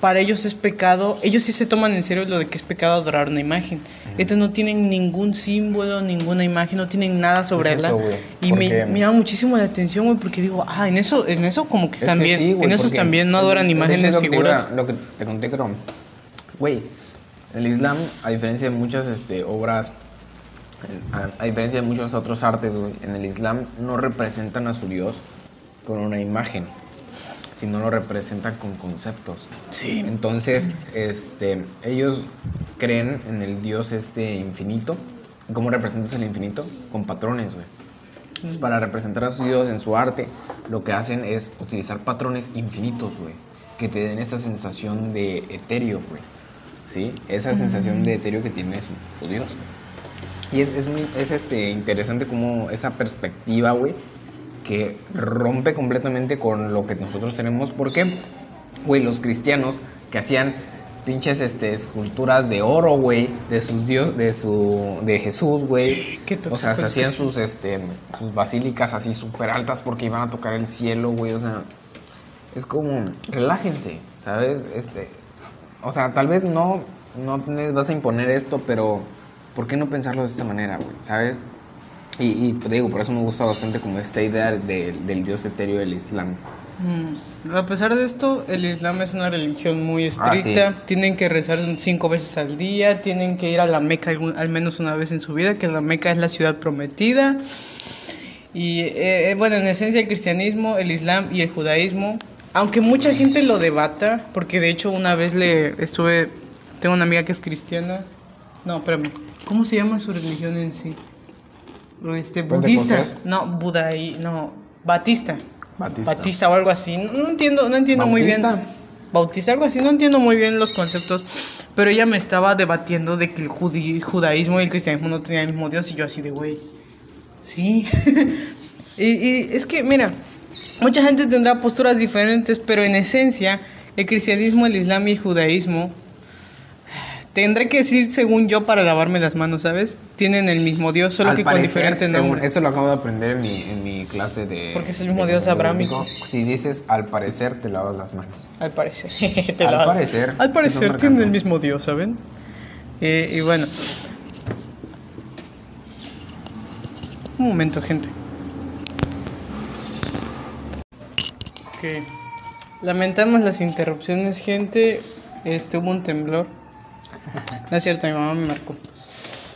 para ellos es pecado, ellos sí se toman en serio lo de que es pecado adorar una imagen. Entonces no tienen ningún símbolo, ninguna imagen, no tienen nada sobre ella. güey, Y me, me llama muchísimo la atención, güey, porque digo, ah, en eso, en eso como que Es están que bien, sí, en esos también no adoran es- es imágenes, lo que te figuras. iba- lo que te conté, creo. Güey, el Islam, a diferencia de muchas este, obras, a, a diferencia de muchos otros artes, güey, en el Islam no representan a su Dios con una imagen, sino lo representan con conceptos. Sí. Entonces, este, ellos creen en el Dios este infinito. ¿Cómo representas el infinito? Con patrones, güey. Entonces, para representar a su Dios en su arte, lo que hacen es utilizar patrones infinitos, güey. Que te den esa sensación de etéreo, güey. ¿Sí? Esa sensación de etéreo que tiene su, su Dios. Y es, es muy es este, interesante como esa perspectiva, güey, que rompe completamente con lo que nosotros tenemos. Porque, güey, los cristianos que hacían pinches este, esculturas de oro, güey, de sus dios, de su, de Jesús, güey. Sí, qué o sea, se hacían sus, este, sus basílicas así súper altas porque iban a tocar el cielo, güey. O sea, es como, relájense, ¿sabes? Este, o sea, tal vez no, no vas a imponer esto, pero ¿por qué no pensarlo de esta manera, güey? ¿Sabes? Y, y te digo, por eso me gusta bastante como esta idea de- del dios etéreo del Islam. Mm, A pesar de esto, el Islam es una religión muy estricta. Ah, sí. Tienen que rezar cinco veces al día. Tienen que ir a la Meca algún- al menos una vez en su vida, que la Meca es la ciudad prometida. Y eh, eh, bueno, en esencia el cristianismo, el Islam y el judaísmo, aunque mucha gente lo debata, porque de hecho una vez le estuve, tengo una amiga que es cristiana. No, espérame. ¿Cómo se llama su religión en sí? Este, budista. No, budaí, no, batista. Batista. Batista o algo así. No, no entiendo, no entiendo muy bien. Bautista. Bautista, algo así, no entiendo muy bien los conceptos. Pero ella me estaba debatiendo de que el judi- judaísmo y el cristianismo no tenían el mismo Dios. Y yo así de, güey. Sí. y, y es que, mira, mucha gente tendrá posturas diferentes, pero en esencia, el cristianismo, el islam y el judaísmo. Tendré que decir, según yo, para lavarme las manos, ¿sabes? Tienen el mismo Dios, solo Al que con diferente según- nombre. Eso lo acabo de aprender en mi, en mi clase de... Porque es el mismo de Dios abrámico. Si dices al parecer, te lavas las manos. Al parecer. Te Al parecer. Al parecer tienen el mismo Dios, ¿saben? Eh, y bueno. Un momento, gente. Ok. Lamentamos las interrupciones, gente. Este hubo un temblor. No es cierto, mi mamá me marcó.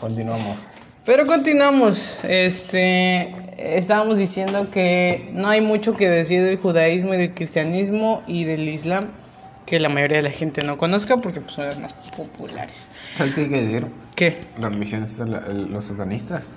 Continuamos. Pero continuamos. Este, estábamos diciendo que no hay mucho que decir del judaísmo y del cristianismo y del islam que la mayoría de la gente no conozca porque pues, son las más populares. ¿Sabes qué hay que decir? ¿Qué? La religión es la- los satanistas.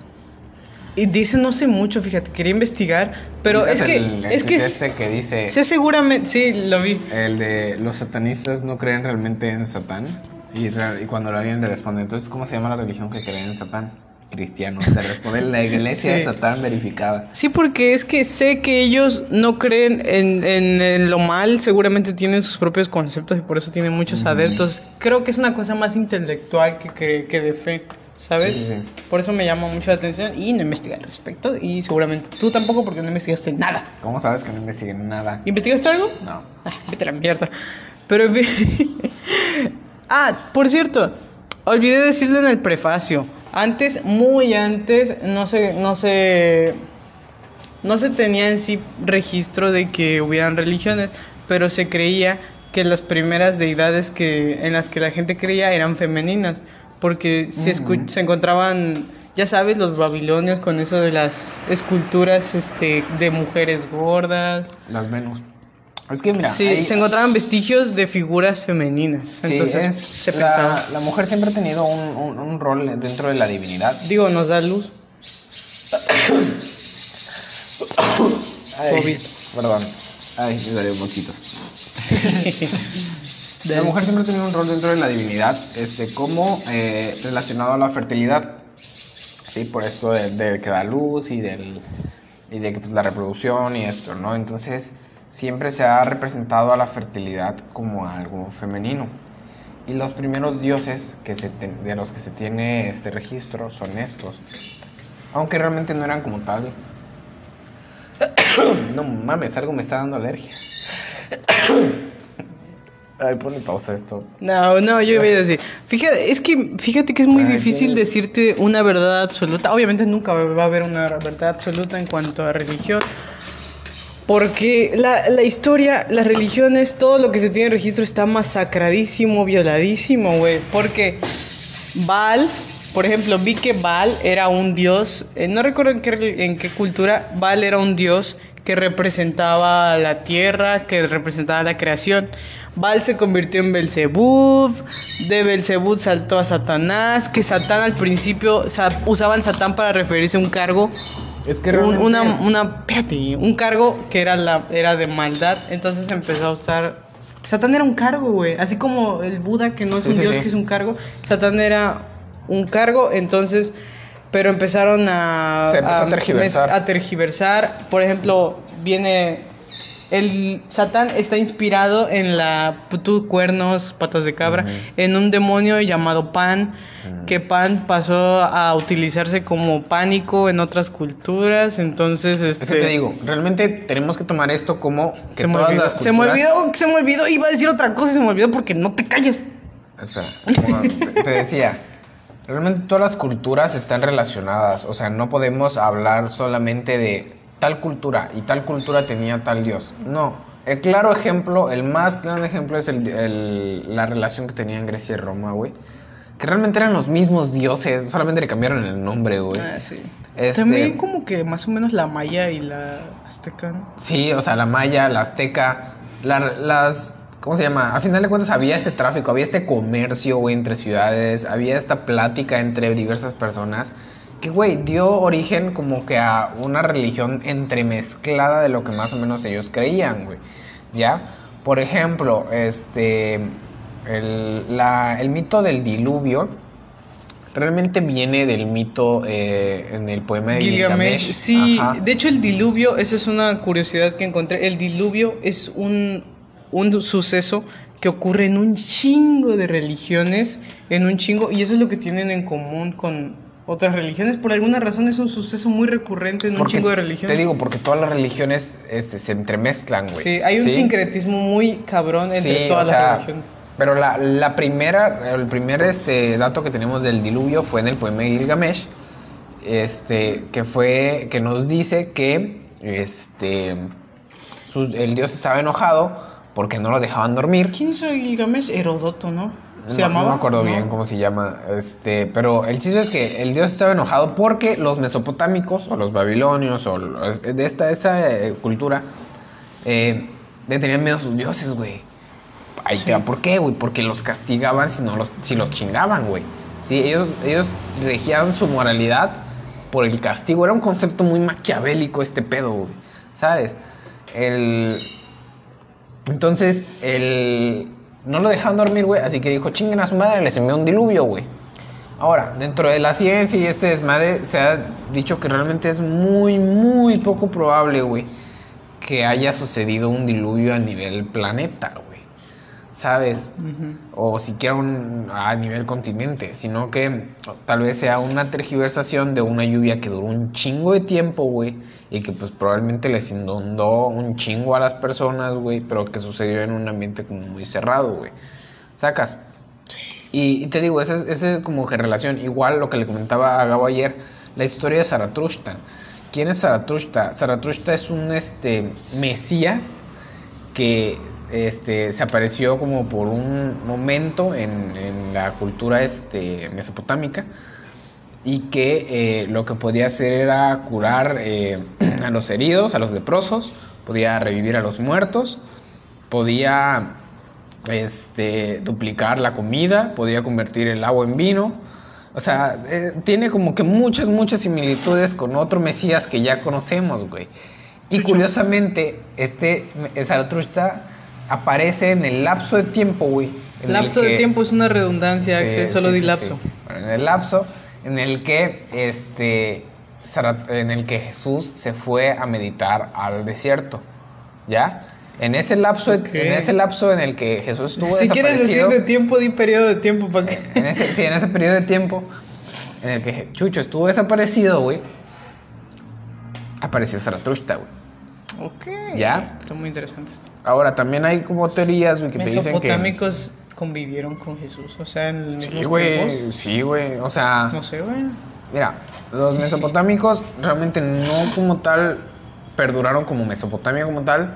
Y dice no sé mucho, fíjate, quería investigar, pero es que el, el es que este que dice sé seguramente sí lo vi. el de los satanistas no creen realmente en Satán y, y cuando alguien le responde entonces cómo se llama la religión que cree en Satán cristianos te responde la iglesia Sí. de Satán verificada Sí, porque es que sé que ellos no creen en, en- en lo mal, seguramente tienen sus propios conceptos y por eso tienen muchos adeptos. Creo que es una cosa más intelectual que, que, que de fe, ¿sabes? Sí, sí, sí. Por eso me llama mucho la atención y no investigué al respecto y seguramente tú tampoco porque no investigaste nada. ¿cómo sabes que no investiguen nada? ¿Investigaste algo? no Ah, vete a la mierda. Pero en fin. ah, por cierto, olvidé decirlo en el prefacio. Antes, muy antes, no se, no se, no se tenía en sí registro de que hubieran religiones, pero se creía que las primeras deidades que, en las que la gente creía eran femeninas, porque se, escu- se encontraban, ya sabes, los babilonios con eso de las esculturas este, de mujeres gordas. las Venus es que mira Sí, ahí- se encontraban vestigios de figuras femeninas. sí, Entonces es- se la, pensaba. la mujer siempre ha tenido un, un- un rol dentro de la divinidad Digo, nos da luz. Ay, perdón ay me salió un poquito La mujer siempre ha tenido un rol dentro de la divinidad, este, como eh, relacionado a la fertilidad. Sí, por eso de, de que da luz y, del, y de pues, la reproducción y esto, ¿no? Entonces, siempre se ha representado a la fertilidad como algo femenino. Y los primeros dioses que se de los que se tiene este registro son estos. Aunque realmente no eran como tal. no mames, algo me está dando alergia. Ay, ponle pausa esto. No, no, yo iba a decir. Fíjate, es que fíjate que es muy Ay, difícil qué- decirte una verdad absoluta. Obviamente nunca va a haber una verdad absoluta en cuanto a religión. Porque la, la historia, las religiones, todo lo que se tiene en registro está masacradísimo, violadísimo, güey. Porque Baal, por ejemplo, vi que Baal era un dios, eh, no recuerdo en qué, en qué cultura, Baal era un dios que representaba la tierra, que representaba la creación. Baal se convirtió en Belzebub, de Belzebub saltó a Satanás, que Satán al principio sa- usaban Satán para referirse a un cargo. Es que un, una, una, espérate, un cargo que era, la, era de maldad, entonces empezó a usar... Satán era un cargo, güey, así como el Buda que no es un sí, dios, sí. que es un cargo, Satán era un cargo, entonces, pero empezaron a... Se empezó a tergiversar. a tergiversar. por ejemplo, viene... El Satán está inspirado en la putu cuernos, patas de cabra, en un demonio llamado Pan, que Pan pasó a utilizarse como pánico en otras culturas, entonces este Es que te digo, realmente tenemos que tomar esto como que se me, todas olvidó, las se me culturas- olvidó, se me olvidó, iba a decir otra cosa y se me olvidó porque no te calles. Como te- te decía, realmente todas las culturas están relacionadas, o sea, no podemos hablar solamente de tal cultura y tal cultura tenía tal dios. No, el claro ejemplo, el más claro ejemplo es el- el- la relación que tenían Grecia y Roma, güey. Que realmente eran los mismos dioses, solamente le cambiaron el nombre, güey. Ah, sí. Este- También como que más o menos la maya y la azteca, ¿no? Sí, o sea, la maya, la azteca, la- las... ¿Cómo se llama? A final de cuentas había este tráfico, había este comercio, güey, entre ciudades, había esta plática entre diversas personas que, güey, dio origen como que a una religión entremezclada de lo que más o menos ellos creían, güey. ¿Ya? Por ejemplo, este... El, la- el mito del diluvio realmente viene del mito eh, en el poema de Gilgamesh. Gilgamesh. Sí, Ajá. de hecho el diluvio, esa es una curiosidad que encontré. El diluvio es un, un suceso que ocurre en un chingo de religiones, en un chingo, y eso es lo que tienen en común con otras religiones. Por alguna razón es un suceso muy recurrente en un chingo de religiones. Te digo, porque todas las religiones este, se entremezclan, güey. Sí, hay un sincretismo muy cabrón entre Sí, todas o sea, las religiones. Pero la, la primera, el primer este, dato que tenemos del diluvio fue en el poema de Gilgamesh, este, que fue, que nos dice que este, sus- el dios estaba enojado porque no lo dejaban dormir. ¿Quién hizo Gilgamesh? Herodoto, ¿no? ¿Se no, llamaba? no me acuerdo ¿No? bien cómo se llama, este, pero el chiste es que el dios estaba enojado porque los mesopotámicos o los babilonios o los- de esta, esta eh, cultura eh, le tenían miedo a sus dioses, güey. Ahí te va, ¿por qué, güey? Porque los castigaban si no los, si los chingaban, güey. Sí, ellos, ellos regían su moralidad por el castigo. Era un concepto muy maquiavélico este pedo, güey. ¿Sabes? El, entonces, el... No lo dejaban dormir, güey, así que dijo, chinguen a su madre, les envió un diluvio, güey. Ahora, dentro de la ciencia y este desmadre, se ha dicho que realmente es muy, muy poco probable, güey, que haya sucedido un diluvio a nivel planeta, güey. ¿Sabes? O siquiera un, a nivel continente, sino que tal vez sea una tergiversación de una lluvia que duró un chingo de tiempo, güey, y que pues probablemente les inundó un chingo a las personas, güey, pero que sucedió en un ambiente como muy cerrado, güey. ¿Sacas? Y, y te digo, esa es, esa es como que relación. Igual lo que le comentaba a Gabo ayer, la historia de Zaratustra. ¿Quién es Zaratustra? Zaratustra es un este, mesías que este, se apareció como por un momento en, en la cultura este, mesopotámica y que eh, lo que podía hacer era curar eh, a los heridos, a los leprosos, podía revivir a los muertos, podía este, duplicar la comida, podía convertir el agua en vino. O sea, eh, tiene como que muchas, muchas similitudes con otro Mesías que ya conocemos, güey. Y curiosamente, este Zaratustra aparece en el lapso de tiempo, güey. Lapso de tiempo es una redundancia, Sí, Axel, solo sí, di lapso. sí. Bueno, en el lapso en el que este en el que Jesús se fue a meditar al desierto, ¿ya? En ese lapso, Ok. en ese lapso en el que Jesús estuvo Si quieres decir desaparecido, de tiempo, di periodo de tiempo para que. en ese, sí, en ese periodo de tiempo en el que Chucho estuvo desaparecido, güey, apareció Zaratustra, güey. Ok. ¿Ya? Está muy interesante esto. Ahora, también hay como teorías, güey, que te dicen que... Mesopotámicos convivieron con Jesús, o sea, en los Sí, güey, sí, güey, o sea... No sé, güey. Mira, los mesopotámicos realmente no como tal perduraron como Mesopotamia como tal,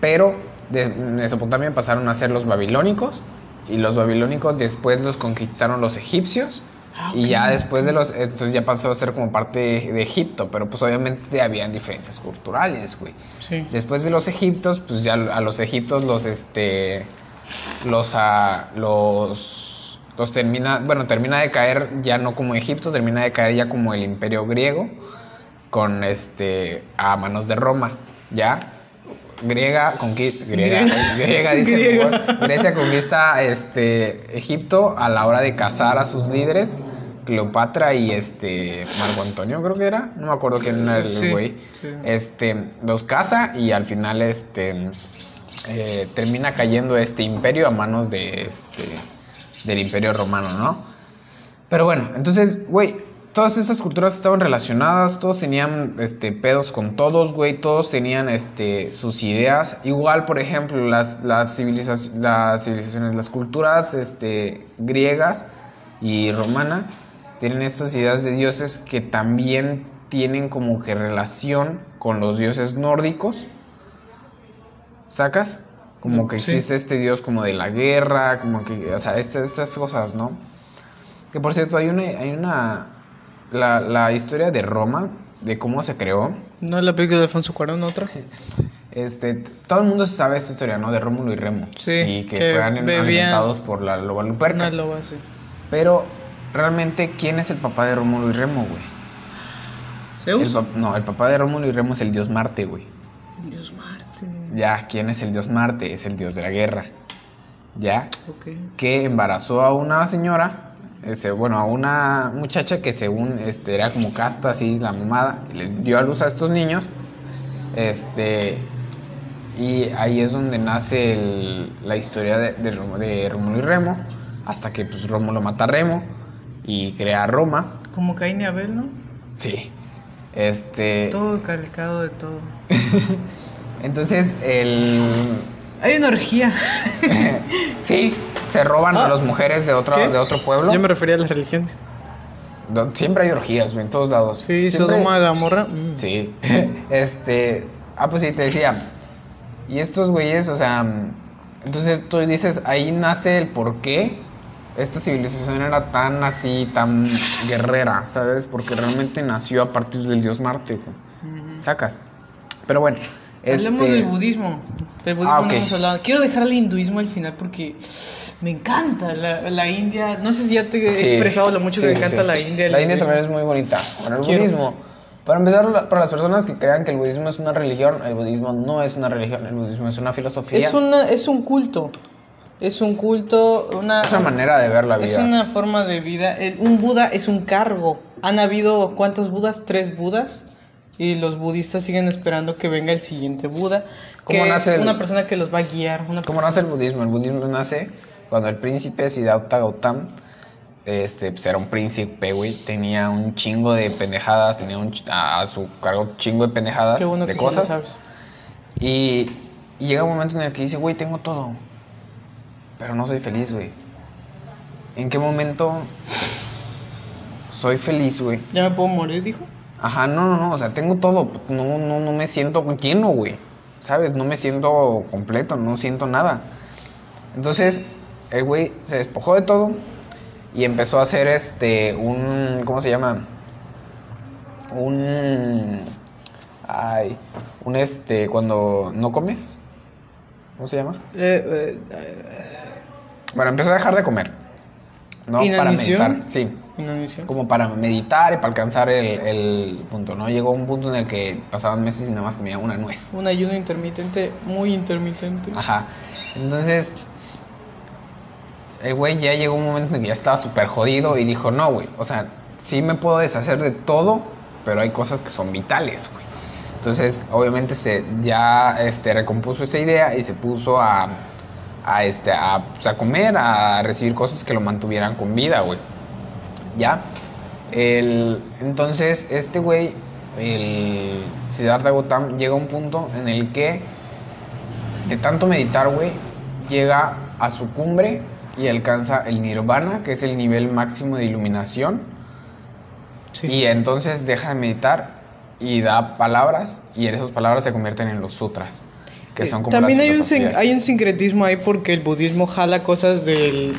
pero de Mesopotamia pasaron a ser los babilónicos y los babilónicos después los conquistaron los egipcios Ah, y ya después de los entonces ya pasó a ser como parte de, de Egipto, pero pues obviamente habían diferencias culturales, güey. Sí. Después de los egiptos, pues ya a los egiptos los este los a los los termina, bueno, termina de caer ya no como Egipto, termina de caer ya como el Imperio griego con este a manos de Roma, ¿ya? Griega conquista griega, Griega. griega dice Griega. Grecia conquista este Egipto a la hora de cazar a sus líderes Cleopatra y este Marco Antonio creo que era, no me acuerdo quién era el güey. sí. Este los caza y al final este eh, termina cayendo este imperio a manos de este del imperio romano, ¿no? Pero bueno, entonces, güey, todas esas culturas estaban relacionadas, todos tenían este, pedos con todos, güey, todos tenían este, sus ideas. Igual, por ejemplo, las, las, las civilizaciones, las culturas este, griegas y romana tienen estas ideas de dioses que también tienen como que relación con los dioses nórdicos. ¿Sacas? Como que Sí. existe este dios como de la guerra, como que, o sea, este- estas cosas, ¿no? Que por cierto, hay una, hay una, la, la historia de Roma, de cómo se creó, No es la película de Alfonso Cuarón, otra. este, todo el mundo sabe esta historia, ¿no? De Rómulo y Remo. Sí, Y que, que fueron alimentados por la loba luperca. Una loba, sí. Pero, realmente, ¿quién es el papá de Rómulo y Remo, güey? El ¿Zeus? pap- no, el papá de Rómulo y Remo es el dios Marte, güey. Dios Marte. Ya, ¿quién es el dios Marte? Es el dios de la guerra. ¿Ya? Que embarazó a una señora, ese, bueno, a una muchacha que según este, era como casta, así, la mamada, les dio a luz a estos niños. Este, y ahí es donde nace el- la historia de, de, Romo- de Rómulo y Remo, hasta que pues Rómulo mata a Remo y crea Roma. Como Caín y Abel, ¿no? Sí. Este, Todo calcado de todo. entonces, el... Hay una orgía. sí, se roban a Ah. las mujeres de otro, ¿Qué? de otro pueblo. Yo me refería a las religiones. Siempre hay orgías, en todos lados. Sí, Siempre- Sodoma, Gamorra. mm. Sí. este. Ah, pues sí, te decía. Y estos güeyes, o sea. Entonces tú dices, ahí nace el por qué esta civilización era tan así, tan guerrera, ¿sabes? Porque realmente nació a partir del dios Marte. Sacas. Pero bueno. Hablemos este, del budismo. Del budismo Ah, no hemos hablado. Quiero dejar el hinduismo al final porque me encanta la, la India. No sé si ya te he sí, expresado lo mucho sí, que me sí, encanta la India. La India budismo. también es muy bonita. Bueno, el Quiero. budismo. Para empezar, para las personas que crean que el budismo es una religión, el budismo no es una religión, el budismo es una filosofía. Es, una, es un culto. Es un culto, una, Es una manera de ver la vida. es una forma de vida. El- un Buda es un cargo. Han habido, ¿cuántos Budas? Tres Budas. Y los budistas siguen esperando que venga el siguiente Buda. ¿Cómo Que nace es el- una persona que los va a guiar. Una ¿Cómo nace el budismo? El budismo nace cuando el príncipe Siddhartha Gautam, este, pues era un príncipe, güey, tenía un chingo de pendejadas, tenía un, a, a su cargo chingo de pendejadas, Qué bueno de que sí cosas. sabes. Y, y llega un momento en el que dice, güey, tengo todo, pero no soy feliz, güey. ¿En qué momento soy feliz, güey? ¿Ya me puedo morir, dijo? Ajá, no, no, no, o sea, tengo todo, no, no, no me siento lleno, güey, ¿sabes? No me siento completo, no siento nada. Entonces, el güey se despojó de todo y empezó a hacer este, un, ¿cómo se llama? Un, ay, un este, cuando no comes, ¿cómo se llama? Eh, eh, Bueno, empezó a dejar de comer, ¿no? Para ¿Inanición? meditar, sí. Inanición. como para meditar y para alcanzar el, el punto, ¿no? Llegó un punto en el que pasaban meses y nada más comía una nuez. Un ayuno intermitente, muy intermitente. Ajá. Entonces, el güey ya llegó un momento en que ya estaba súper jodido y dijo, no, güey, o sea, sí me puedo deshacer de todo, pero hay cosas que son vitales, güey. Entonces, obviamente se ya este, recompuso esa idea y se puso a, a, este, a, pues, a comer, a recibir cosas que lo mantuvieran con vida, güey. ¿Ya? El, entonces, este güey, el Siddhartha Gautama, llega a un punto en el que, de tanto meditar, güey, llega a su cumbre y alcanza el nirvana, que es el nivel máximo de iluminación. Sí. Y entonces deja de meditar y da palabras y esas palabras se convierten en los sutras, que son como Eh, También las hay un, hay un sincretismo ahí porque el budismo jala cosas del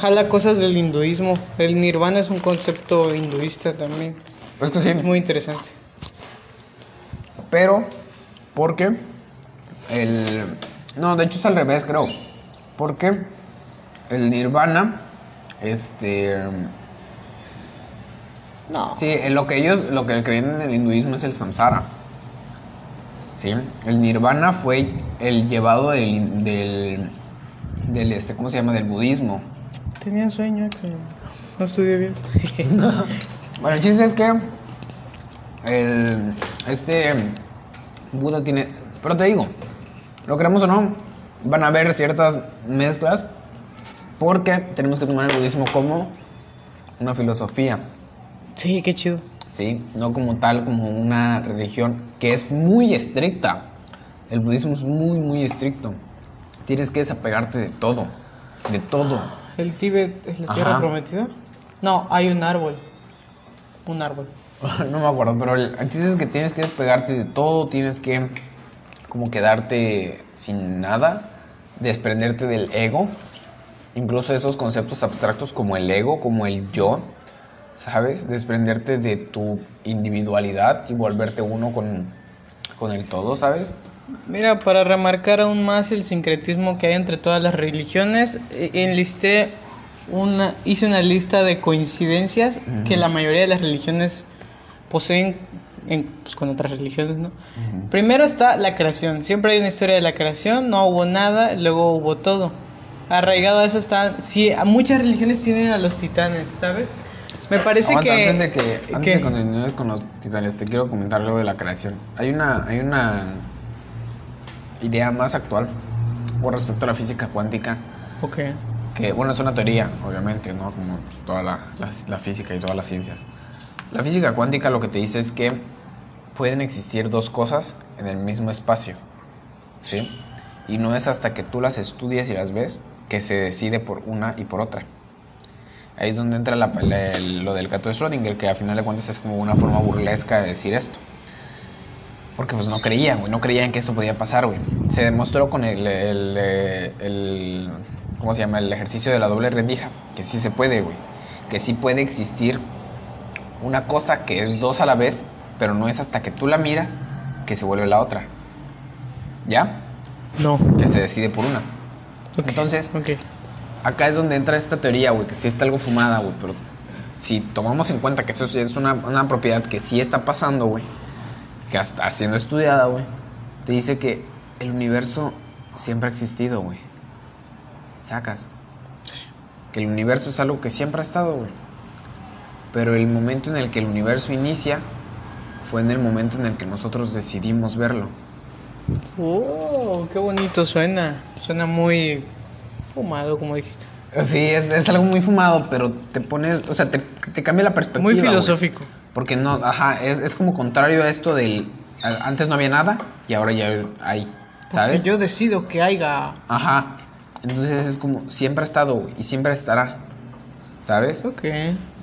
jala cosas del hinduismo. El nirvana es un concepto hinduista también. Es que sí, Es muy interesante. pero porque el no, de hecho es al revés, creo. Porque el nirvana este No. Sí, en lo que ellos, lo que creen en el hinduismo es el samsara. Sí, el nirvana fue el llevado del, del, del, este, ¿cómo se llama? Del budismo. Tenía sueño, Axel. No estudié bien. Bueno, el chiste es que el, este Buda tiene, pero te digo, lo queremos o no, van a haber ciertas mezclas porque tenemos que tomar el budismo como una filosofía. sí, qué chido. ¿sí? No como tal, como una religión que es muy estricta. El budismo es muy, muy estricto. Tienes que desapegarte de todo, de todo. ¿El Tíbet es la tierra prometida? No, hay un árbol. Un árbol. no me acuerdo, pero el, el chiste es que tienes que despegarte de todo, tienes que como quedarte sin nada, desprenderte del ego, incluso esos conceptos abstractos como el ego, como el yo, ¿sabes? Desprenderte de tu individualidad y volverte uno con, con el todo, ¿sabes? Mira, para remarcar aún más el sincretismo que hay entre todas las religiones, eh, enlisté una, hice una lista de coincidencias que la mayoría de las religiones poseen en- pues, con otras religiones, ¿no? Primero está la creación. Siempre hay una historia de la creación, no hubo nada, luego hubo todo. Arraigado a eso están, sí, muchas religiones tienen a los titanes, ¿sabes? Me parece Aguanta, que antes de que antes que- de continuar con los titanes, te quiero comentar algo de la creación. Hay una hay una idea más actual con respecto a la física cuántica. Ok. que bueno es una teoría obviamente no como toda la, la- la física y todas las ciencias. La física cuántica lo que te dice es que pueden existir dos cosas en el mismo espacio sí y no es hasta que tú las estudias y las ves que se decide por una y por otra. Ahí es donde entra la- la- lo del gato de Schrödinger que a final de cuentas es como una forma burlesca de decir esto porque pues no creían, güey, no creían que esto podía pasar, güey. Se demostró con el, el, el- ¿cómo se llama? El ejercicio de la doble rendija, que sí se puede, güey. Que sí puede existir una cosa que es dos a la vez, pero no es hasta que tú la miras que se vuelve la otra. ¿Ya? No. Que se decide por una. Entonces, ok. Acá es donde entra esta teoría, güey, que sí está algo fumada, güey, pero si tomamos en cuenta que eso es una, una propiedad que sí está pasando, güey, que está siendo estudiada, güey, te dice que el universo siempre ha existido, güey. Sacas. Que el universo es algo que siempre ha estado, güey. Pero el momento en el que el universo inicia fue en el momento en el que nosotros decidimos verlo. Oh, qué bonito suena. Suena muy fumado, como dijiste. Sí, es, es algo muy fumado, pero te pones, o sea, te, te cambia la perspectiva. Muy filosófico. Porque no, ajá, es, es como contrario a esto del. Antes no había nada y ahora ya hay, ¿sabes? Porque yo decido que haya. Ajá. Entonces es como, siempre ha estado güey, y siempre estará, ¿sabes? Ok.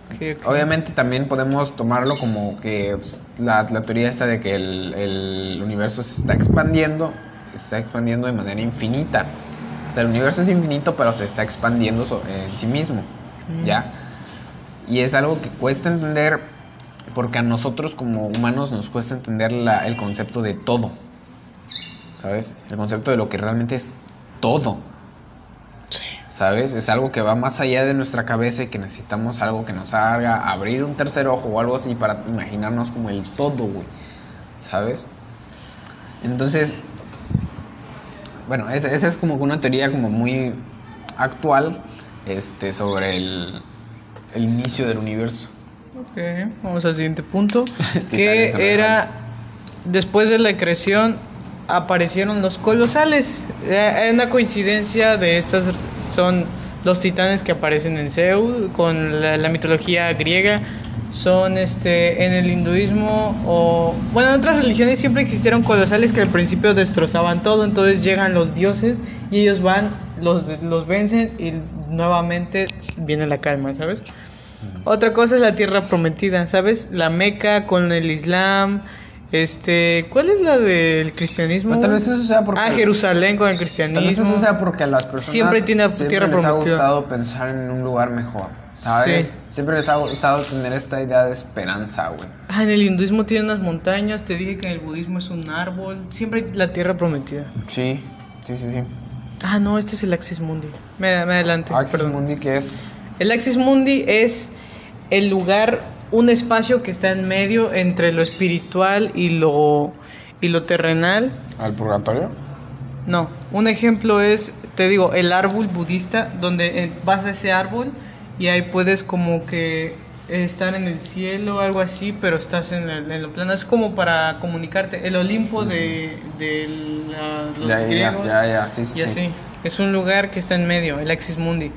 ok, ok. Obviamente también podemos tomarlo como que pues, la, la teoría esta de que el, el universo se está expandiendo, se está expandiendo de manera infinita. O sea, el universo es infinito, pero se está expandiendo so- en sí mismo, Mm. ¿ya? Y es algo que cuesta entender porque a nosotros como humanos nos cuesta entender la- el concepto de todo, ¿sabes? El concepto de lo que realmente es todo. Sí. ¿Sabes? Es algo que va más allá de nuestra cabeza y que necesitamos algo que nos haga abrir un tercer ojo o algo así para imaginarnos como el todo, güey. ¿Sabes? Entonces, bueno, esa, esa es como una teoría como muy actual este, sobre el, el inicio del universo. Ok, vamos al siguiente punto. Que era después de la creación aparecieron los colosales. Eh, una coincidencia de estas son los titanes que aparecen en Zeus con la, la mitología griega. Son este en el hinduismo o bueno en otras religiones siempre existieron colosales que al principio destrozaban todo, entonces llegan los dioses y ellos van, los, los vencen y nuevamente viene la calma, ¿sabes? Otra cosa es la tierra prometida, ¿sabes? La Meca con el Islam. Este, ¿cuál es la del cristianismo? Pero tal vez eso sea porque- Ah, Jerusalén con el Tal vez cristianismo. eso sea porque a las personas Siempre tiene siempre tierra les ha prometida. gustado pensar en un lugar mejor, ¿sabes? Sí. Siempre les ha gustado tener esta idea de esperanza, güey. Ah, en el hinduismo tiene unas montañas, te dije que en el budismo es un árbol, siempre hay la tierra prometida. Sí, sí, sí, sí. Ah, no, este es el Axis Mundi. Me, me adelante, Axis perdón. Mundi que es El Axis Mundi es el lugar, un espacio que está en medio entre lo espiritual y lo, y lo terrenal. al purgatorio. No, un ejemplo es, te digo, el árbol budista, donde eh, vas a ese árbol y ahí puedes como que estar en el cielo o algo así, pero estás en, el- en lo plano. Es como para comunicarte. El Olimpo de, de la- los ya, griegos ya, ya, sí, sí, y así. Es un lugar que está en medio, el Axis Mundi.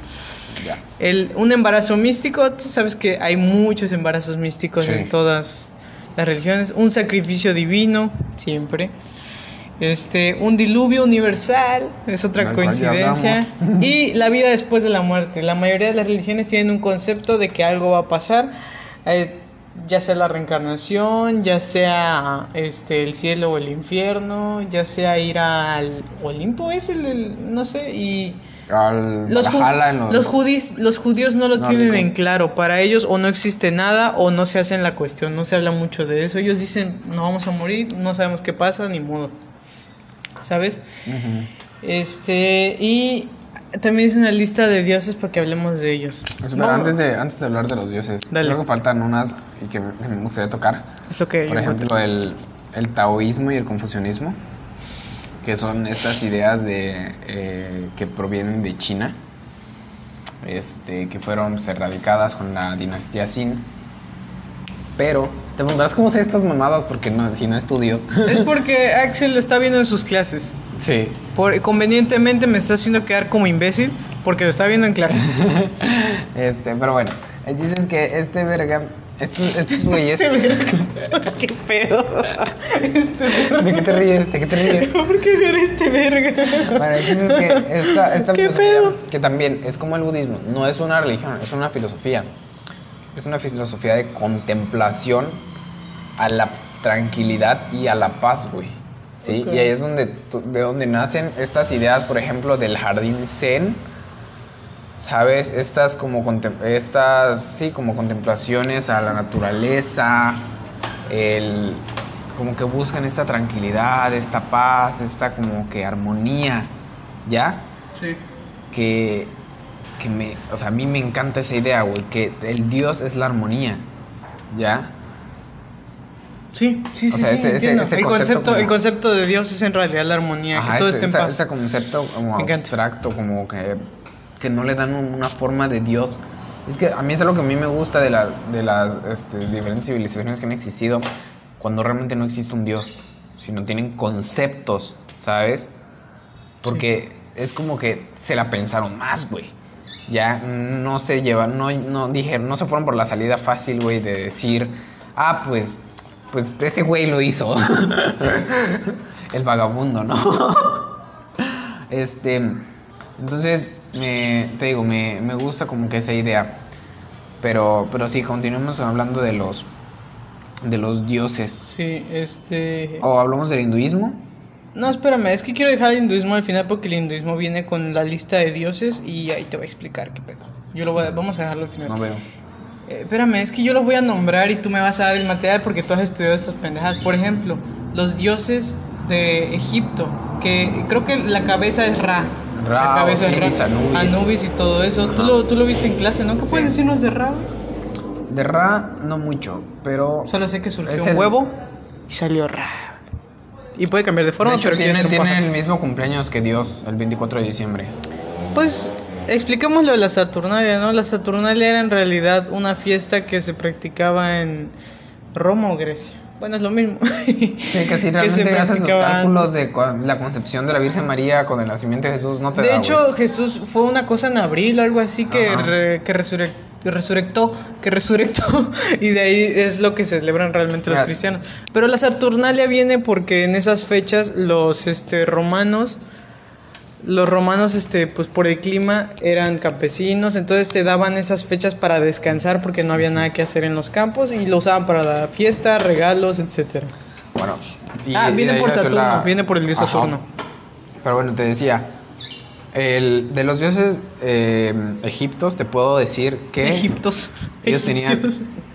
Ya. El, un embarazo místico, tú sabes que hay muchos embarazos místicos Sí. en todas las religiones. Un sacrificio divino, siempre. Este, un diluvio universal, es otra coincidencia. Y la vida después de la muerte. La mayoría de las religiones tienen un concepto de que algo va a pasar, eh, ya sea la reencarnación, ya sea este, el cielo o el infierno, ya sea ir al Olimpo, es el, el- no sé, y Al los, ju- Valhalla en los, los judis- los judíos no lo tienen en claro. Para ellos o no existe nada o no se hacen la cuestión. No se habla mucho de eso. Ellos dicen, no vamos a morir, no sabemos qué pasa, ni modo. ¿Sabes? Ujú. Este, y también es una lista de dioses para que hablemos de ellos. Vamos- antes de, antes de hablar de los dioses, Dale. creo que faltan unas y que me gustaría tocar. Es lo que Por ejemplo, el, el taoísmo y el confucianismo, que son estas ideas de, eh, que provienen de China, este, que fueron pues, erradicadas con la dinastía Xin. Pero te preguntarás cómo sé estas mamadas porque no, si no estudio. Es porque Axel lo está viendo en sus clases. sí. Por, convenientemente me está haciendo quedar como imbécil porque lo está viendo en clase. Este, pero bueno, el chiste es que este verga, estos, estos güeyes... ¿Qué pedo? Este. ¿De qué te ríes? ¿De qué te ríes? ¿Por qué llora este verga? Bueno, es que esta, esta ¿Qué pedo? que también es como el budismo, no es una religión, es una filosofía. Es una filosofía de contemplación a la tranquilidad y a la paz, güey. ¿Sí? Ok. Y ahí es donde, de donde nacen estas ideas, por ejemplo, del jardín zen. ¿Sabes? Estas como, contem- estas, sí, como contemplaciones a la naturaleza, el, como que buscan esta tranquilidad, esta paz, esta como que armonía, ¿ya? Sí. Que, que me, o sea, a mí me encanta esa idea, güey, que el Dios es la armonía, ¿ya? Sí, sí, O sí, sea, sí, este- entiendo. este el, concepto concepto, como- el concepto de Dios es en realidad la armonía, Ajá, que todo esté en paz. ese concepto como abstracto, como que, que no le dan un- una forma de Dios. Es que a mí es algo que a mí me gusta de, la, de las este, diferentes civilizaciones que han existido, cuando realmente no existe un Dios, sino tienen conceptos, ¿sabes? Porque es como que se la pensaron más, güey. Ya no se llevan, no, no dijeron, no se fueron por la salida fácil, güey, de decir, ah, pues, pues este güey lo hizo. El vagabundo, ¿no? Este, entonces, me, te digo, me, me gusta como que esa idea. Pero, pero sí, continuemos hablando de los, de los dioses. Sí, este... O hablamos del hinduismo. No, espérame, es que quiero dejar el hinduismo al final porque el hinduismo viene con la lista de dioses y ahí te voy a explicar qué pedo. Yo lo voy a- vamos a dejarlo al final. No veo. Eh, espérame, es que yo los voy a nombrar y tú me vas a dar el material porque tú has estudiado estas pendejadas. Por ejemplo, los dioses de Egipto, que creo que la cabeza es Ra. Ra, la cabeza Osiris, Anubis. Anubis y todo eso. Tú lo, tú lo viste en clase, ¿no? ¿Qué Sí. puedes decirnos de Ra? De Ra, no mucho, pero. Solo sé que surgió Es un el- huevo y salió Ra. Y puede cambiar de forma, de hecho, pero tiene, el mismo cumpleaños que Dios, el 24 de diciembre. Pues expliquemos lo de la Saturnalia, ¿no? La Saturnalia era en realidad una fiesta que se practicaba en Roma o Grecia. Bueno, es lo mismo. Sí, que si realmente se haces los cálculos de la concepción de la Virgen María con el nacimiento de Jesús, no te De da, hecho, güey. Jesús fue una cosa en abril, algo así que, re- que, resurre- que resurrectó, que resurrectó, y de ahí es lo que celebran realmente los cristianos. Pero la Saturnalia viene porque en esas fechas los este, romanos, los romanos, este, pues por el clima eran campesinos, entonces se daban esas fechas para descansar porque no había nada que hacer en los campos y lo usaban para la fiesta, regalos, etcétera. Bueno. y- Ah, viene por Saturno, la- viene por el dios Ajá. Saturno. Pero bueno, te decía, el, de los dioses eh, egiptos te puedo decir que Egiptos. ellos tenían...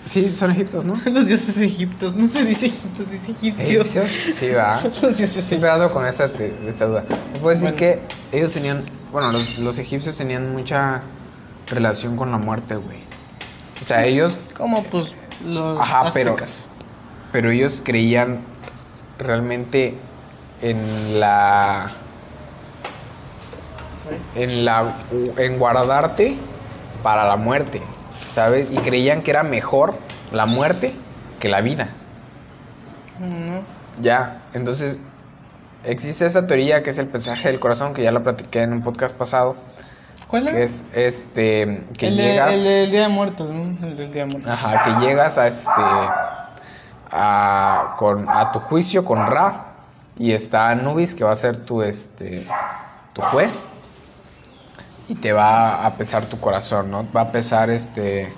Sí, son egiptos, ¿no? Los dioses egiptos, no se dice egiptos, se dice egipcios. ¿Egipcios? Sí, va. Los dioses Estoy egipcios. con esa, te- esa duda. Me puedo decir Bueno. que ellos tenían, bueno, los, los egipcios tenían mucha relación con la muerte, güey. O sea, ellos, Como pues los Ajá, pero- pero ellos creían realmente en la, en la, en guardarte para la muerte, ¿sabes? Y creían que era mejor la muerte que la vida. Ya, entonces existe esa teoría que es el pesaje del corazón, que ya la platiqué en un podcast pasado, ¿Cuál que es este que el, llegas, el Día de Muertos, ¿no? El del Día de Muertos. ajá, que llegas a este a, con, a tu juicio con Ra y está Anubis que va a ser tu este tu juez y te va a pesar tu corazón, ¿no? Va a pesar este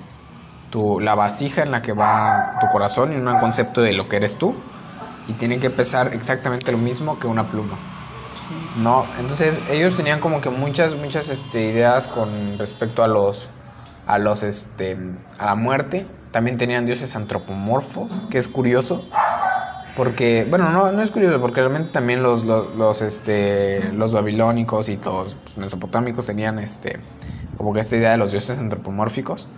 tu la vasija en la que va tu corazón y un concepto de lo que eres tú y tienen que pesar exactamente lo mismo que una pluma. No, entonces ellos tenían como que muchas, muchas este, ideas con respecto a los, a los, este, a la muerte. También tenían dioses antropomorfos, que es curioso. Porque, bueno, no, no es curioso, porque realmente también los, los, este, los babilónicos y los mesopotámicos tenían, este, como que esta idea de los dioses antropomórficos.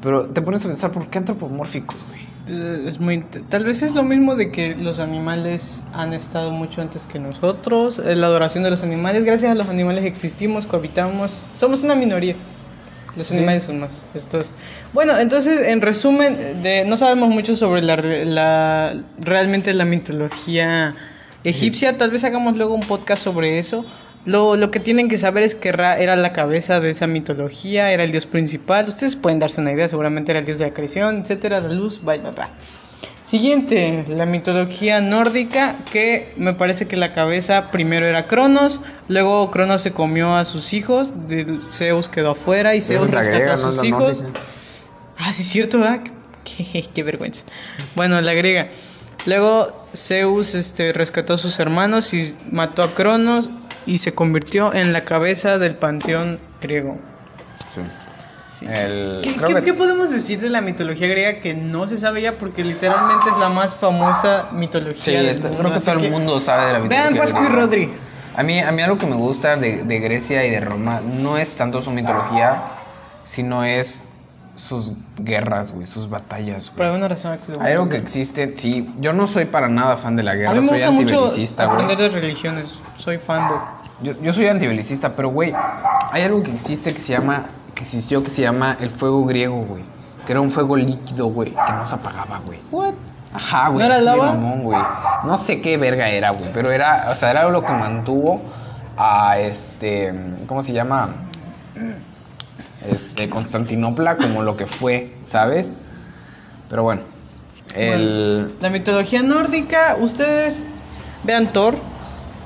Pero te pones a pensar, ¿por qué antropomórficos, güey? Eh, Es muy, tal vez es lo mismo de que los animales han estado mucho antes que nosotros, eh, la adoración de los animales, gracias a los animales existimos, cohabitamos, somos una minoría. Los Sí. animales son más. Estos. Bueno, entonces, en resumen, de, no sabemos mucho sobre la, la realmente la mitología egipcia. Tal vez hagamos luego un podcast sobre eso. Lo, lo que tienen que saber es que Ra era la cabeza de esa mitología, era el dios principal. Ustedes pueden darse una idea, seguramente era el dios de la creación, etcétera, la luz, bla, bla, bla. Siguiente, la mitología nórdica, que me parece que la cabeza primero era Cronos, luego Cronos se comió a sus hijos, de- Zeus quedó afuera y Zeus rescató griega, a sus hijos. nórdica. Ah, sí, es cierto, ¿verdad? Qué, qué vergüenza. Bueno, la griega. Luego Zeus este, rescató a sus hermanos y mató a Cronos y se convirtió en la cabeza del panteón griego. Sí. Sí. El- ¿Qué, creo qué- que- qué podemos decir de la mitología griega que no se sabe ya? Porque literalmente es la más famosa mitología Sí, del mundo. creo que todo el mundo sabe de la mitología Vean Pascu y griega. Rodri. A mí, a mí algo que me gusta de, de Grecia y de Roma no es tanto su mitología, sino es sus guerras, güey, sus batallas, Por alguna razón. Hay algo que existe, sí, yo no soy para nada fan de la guerra, A mí me soy gusta mucho antibelicista, güey. aprender de religiones. Soy fan de... Yo, yo soy antibelicista, pero güey, hay algo que existe que se llama, que existió que se llama el fuego griego, güey. Que era un fuego líquido, güey, que no se apagaba, güey. What? Ajá, güey. ¿No era lava? mamón, güey. No sé qué verga era, güey. Pero era, o sea, era lo que mantuvo a este. ¿Cómo se llama? Este, Constantinopla como lo que fue, ¿sabes? Pero bueno. El. La mitología nórdica, ustedes vean Thor.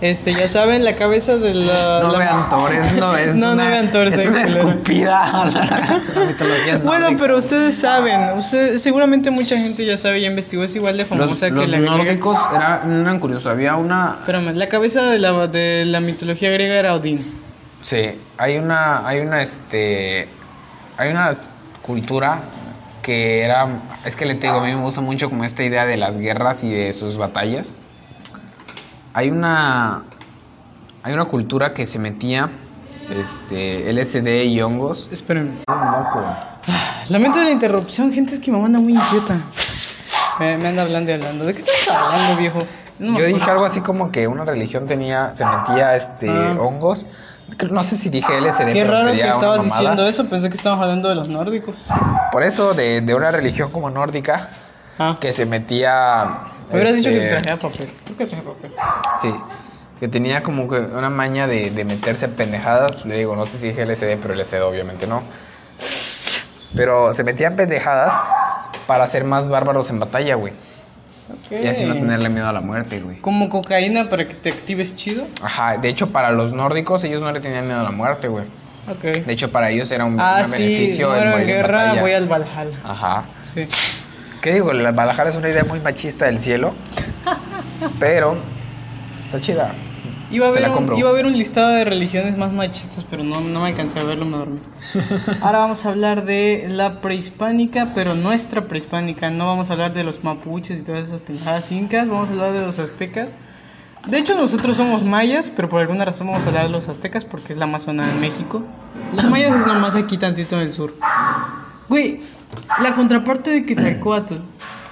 Este, ya saben, la cabeza de la. No la- vean Thor, es, no, es No, no vean Thor, Es una escupida. La mitología Bueno, nórdica. pero ustedes saben, ustedes, seguramente mucha gente ya sabe, ya investigó, es igual de Los, famosa que los la griega. nórdicos era- eran curiosos. Había una. Espérame, la cabeza de la, de la mitología griega era Odín. Sí, hay una, hay una, este, hay una cultura que era, es que le te digo, a mí me gusta mucho como esta idea de las guerras y de sus batallas. Hay una, hay una cultura que se metía, este, LSD y hongos. Espérenme. Lamento la interrupción, gente, es que mamá anda muy inquieta. Me, me anda hablando y hablando. ¿De qué estamos hablando, viejo? No Yo dije algo así como que una religión tenía, se metía, este, Ah. hongos. No sé si dije LSD, Qué raro que estabas diciendo eso, pensé que estábamos hablando de los nórdicos. Por eso, de, de una religión como nórdica, Ah. que se metía... Me hubieras dicho que este, traía papel. ¿Por qué traje papel? Sí, que tenía como que una maña de, de meterse pendejadas. Le digo, no sé si dije LCD, pero LCD obviamente no. Pero se metían pendejadas para ser más bárbaros en batalla, güey. Ok. Y así no tenerle miedo a la muerte, güey. Como cocaína para que te actives chido. Ajá, de hecho para los nórdicos ellos no le tenían miedo a la muerte, güey. De hecho para ellos era un, Ah, sí, beneficio el muero en en guerra, batalla. voy al Valhalla. Ajá. Sí. ¿Qué digo? La Valhalla es una idea muy machista del cielo. pero está chida. Iba a, haber un, iba a haber un listado de religiones más machistas, pero no, no me alcancé a verlo, me dormí. Ahora vamos a hablar de la prehispánica, pero nuestra prehispánica. No vamos a hablar de los mapuches y todas esas pendejadas incas, vamos a hablar de los aztecas. De hecho, nosotros somos mayas, pero por alguna razón vamos a hablar de los aztecas porque es la más zona de México. Los mayas es nomás aquí tantito en el sur. Güey, la contraparte de Quetzalcóatl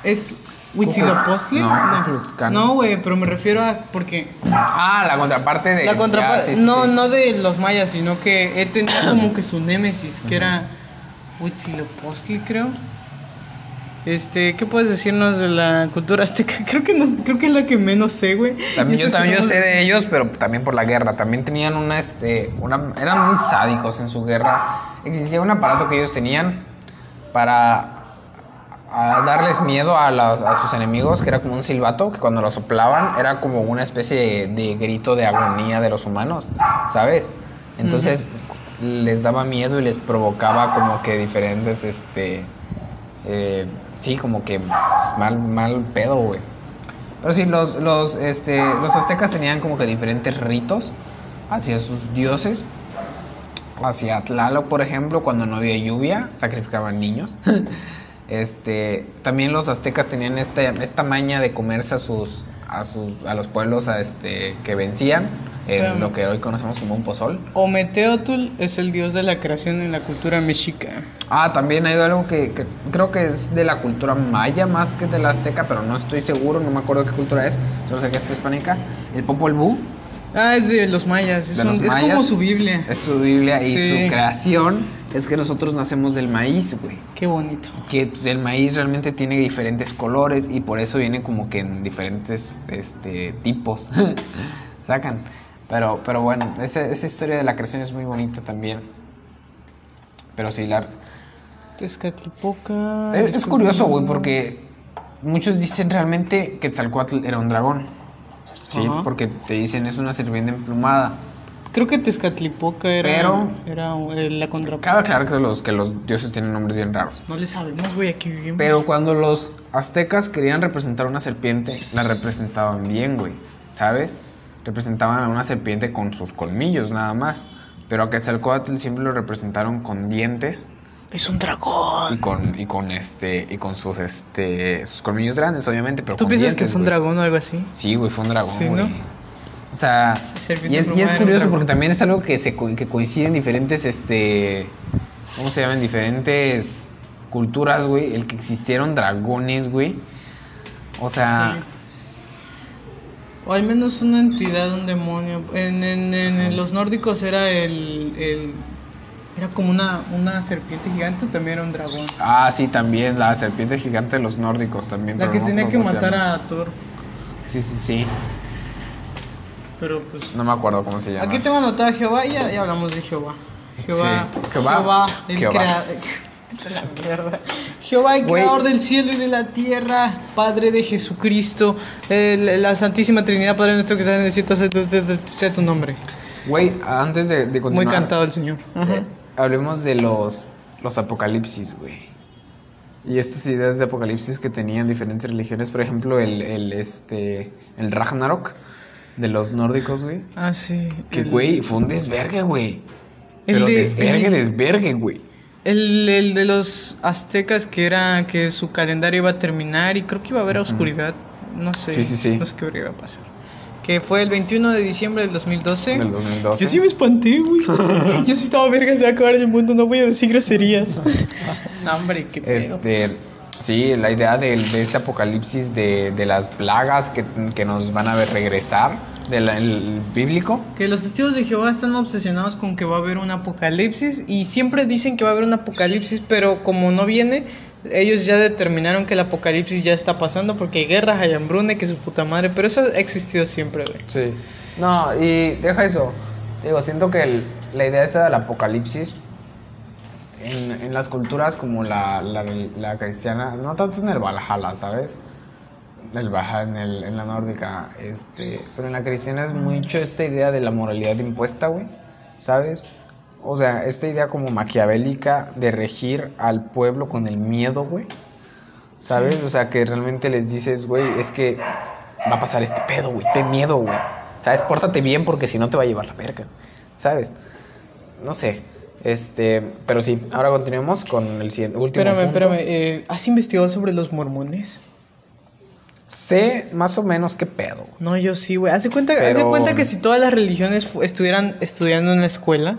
es Huitzilopochtli. No. No, güey, pero me refiero a porque Ah, la contraparte de... la contraparte, ya, sí, sí, no, sí. no de los mayas, sino que él tenía como que su némesis, que era Huitzilopochtli, creo. Este, ¿qué puedes decirnos de la cultura azteca? Creo que no- creo que es la que menos sé, güey. También, yo también yo sé de ellos, pero también por la guerra. También tenían una, este, una, eran muy sádicos en su guerra. Existía un aparato que ellos tenían para a darles miedo a, los- a sus enemigos, que era como un silbato, que cuando lo soplaban era como una especie de, de grito de agonía de los humanos, ¿sabes? Entonces les daba miedo y les provocaba como que diferentes, este, eh, sí, como que pues, mal, mal pedo, güey. Pero sí, los, los, este, los aztecas tenían como que diferentes ritos hacia sus dioses. Hacia Tlaloc, por ejemplo, cuando no había lluvia, sacrificaban niños. Este, también los aztecas tenían esta, esta maña de comerse a sus, a sus, a los pueblos a este, que vencían, en lo que hoy conocemos como un pozol. Ometeotl es el dios de la creación en la cultura mexica. Ah, también hay algo que, que creo que es de la cultura maya más que de la azteca, pero no estoy seguro, no me acuerdo qué cultura es, solo sé que es prehispánica. El Popol Vuh Ah, es de los mayas, es, De un- los es como su Biblia. es su Biblia y Sí. su creación es que nosotros nacemos del maíz, güey. Qué bonito. Que pues, el maíz realmente tiene diferentes colores y por eso viene como que en diferentes este, tipos. Sacan. Pero, pero bueno, esa, esa historia de la creación es muy bonita también. Pero sí, la, Tezcatlipoca. es, es curioso, güey, porque muchos dicen realmente que Tzalcoatl era un dragón. Sí, Ajá. porque te dicen es una serpiente emplumada. Creo que Tezcatlipoca era, Pero- era eh, la contraparte. Cabe aclarar que los, que los dioses tienen nombres bien raros. No le sabemos, güey, aquí vivimos. Pero cuando los aztecas querían representar una serpiente, la representaban bien, güey. ¿Sabes? Representaban a una serpiente con sus colmillos nada más. Pero a Quetzalcóatl siempre lo representaron con dientes Es un dragón. y con, y con este y con sus este sus colmillos grandes, obviamente, pero ¿Tú con piensas que fue un dragón o algo así? Sí, güey, fue un dragón, Sí. ¿no? O sea, y es, y curioso porque también es algo que se que coincide en diferentes este ¿cómo se llaman? diferentes culturas, güey, el que existieron dragones, güey. O sea, Sí. O al menos una entidad, un demonio. En, en- en los nórdicos era el, el- Era como una, una serpiente gigante, también era un dragón. ah, sí, también la serpiente gigante de los nórdicos también, La que no tenía que matar a Thor. Sí, sí, sí. Pero pues. No me acuerdo cómo se llama. Aquí tengo anotado a Jehová y ya, ya hablamos de Jehová. Jehová. Sí, Jehová. el Jehová. La mierda. Jehová, el creador del cielo y de la tierra, Padre de Jesucristo, la Santísima Trinidad, Padre nuestro que estás en el cielo, sea tu- sea nombre. Güey, antes de, de continuar. Muy cantado el Señor. Ajá. Eh, hablemos de los, los apocalipsis, güey. Y estas ideas de apocalipsis que tenían diferentes religiones, por ejemplo, el, el, este, el Ragnarok de los nórdicos, güey. Ah, sí. Que, el- güey, fue un desvergue, güey. El Pero de- desvergue, el- desvergue, güey. El, el de los aztecas que era que su calendario iba a terminar y creo que iba a haber oscuridad. No sé. Sí, sí, sí. No sé qué iba a pasar. Que fue el 21 de diciembre del 2012. Del 2012. Yo sí me espanté, güey. Yo sí estaba verga, se va a acabar el mundo, no voy a decir groserías. no, hombre, qué pedo. Este, sí, la idea del- de, este apocalipsis de, de las plagas que, que nos van a ver regresar del el bíblico. Que los testigos de Jehová están obsesionados con que va a haber un apocalipsis y siempre dicen que va a haber un apocalipsis, pero como no viene, ellos ya determinaron que el apocalipsis ya está pasando porque hay guerras, hay hambruna, que su puta madre, pero eso ha existido siempre, güey. Sí. No, y deja eso. Digo, siento que el- la idea esta del apocalipsis en, en las culturas como la, la, la cristiana, no tanto en el Valhalla, ¿sabes? El Valhalla, en, el, en la nórdica, este, pero en la cristiana es mucho esta idea de la moralidad impuesta, güey, ¿sabes? O sea, esta idea como maquiavélica de regir al pueblo con el miedo, güey. ¿Sabes? O sea, que realmente les dices, güey, es que va a pasar este pedo, güey. Ten miedo, güey. ¿Sabes? Pórtate bien porque si no te va a llevar la verga. ¿Sabes? No sé. Este, pero sí, ahora continuemos con el siguiente, último Espérame, punto. espérame, eh, ¿has investigado sobre los mormones? Sé más o menos qué pedo. No, yo sí, güey. Haz de cuenta, haz de Pero- cuenta que si todas las religiones estuvieran estudiando en la escuela,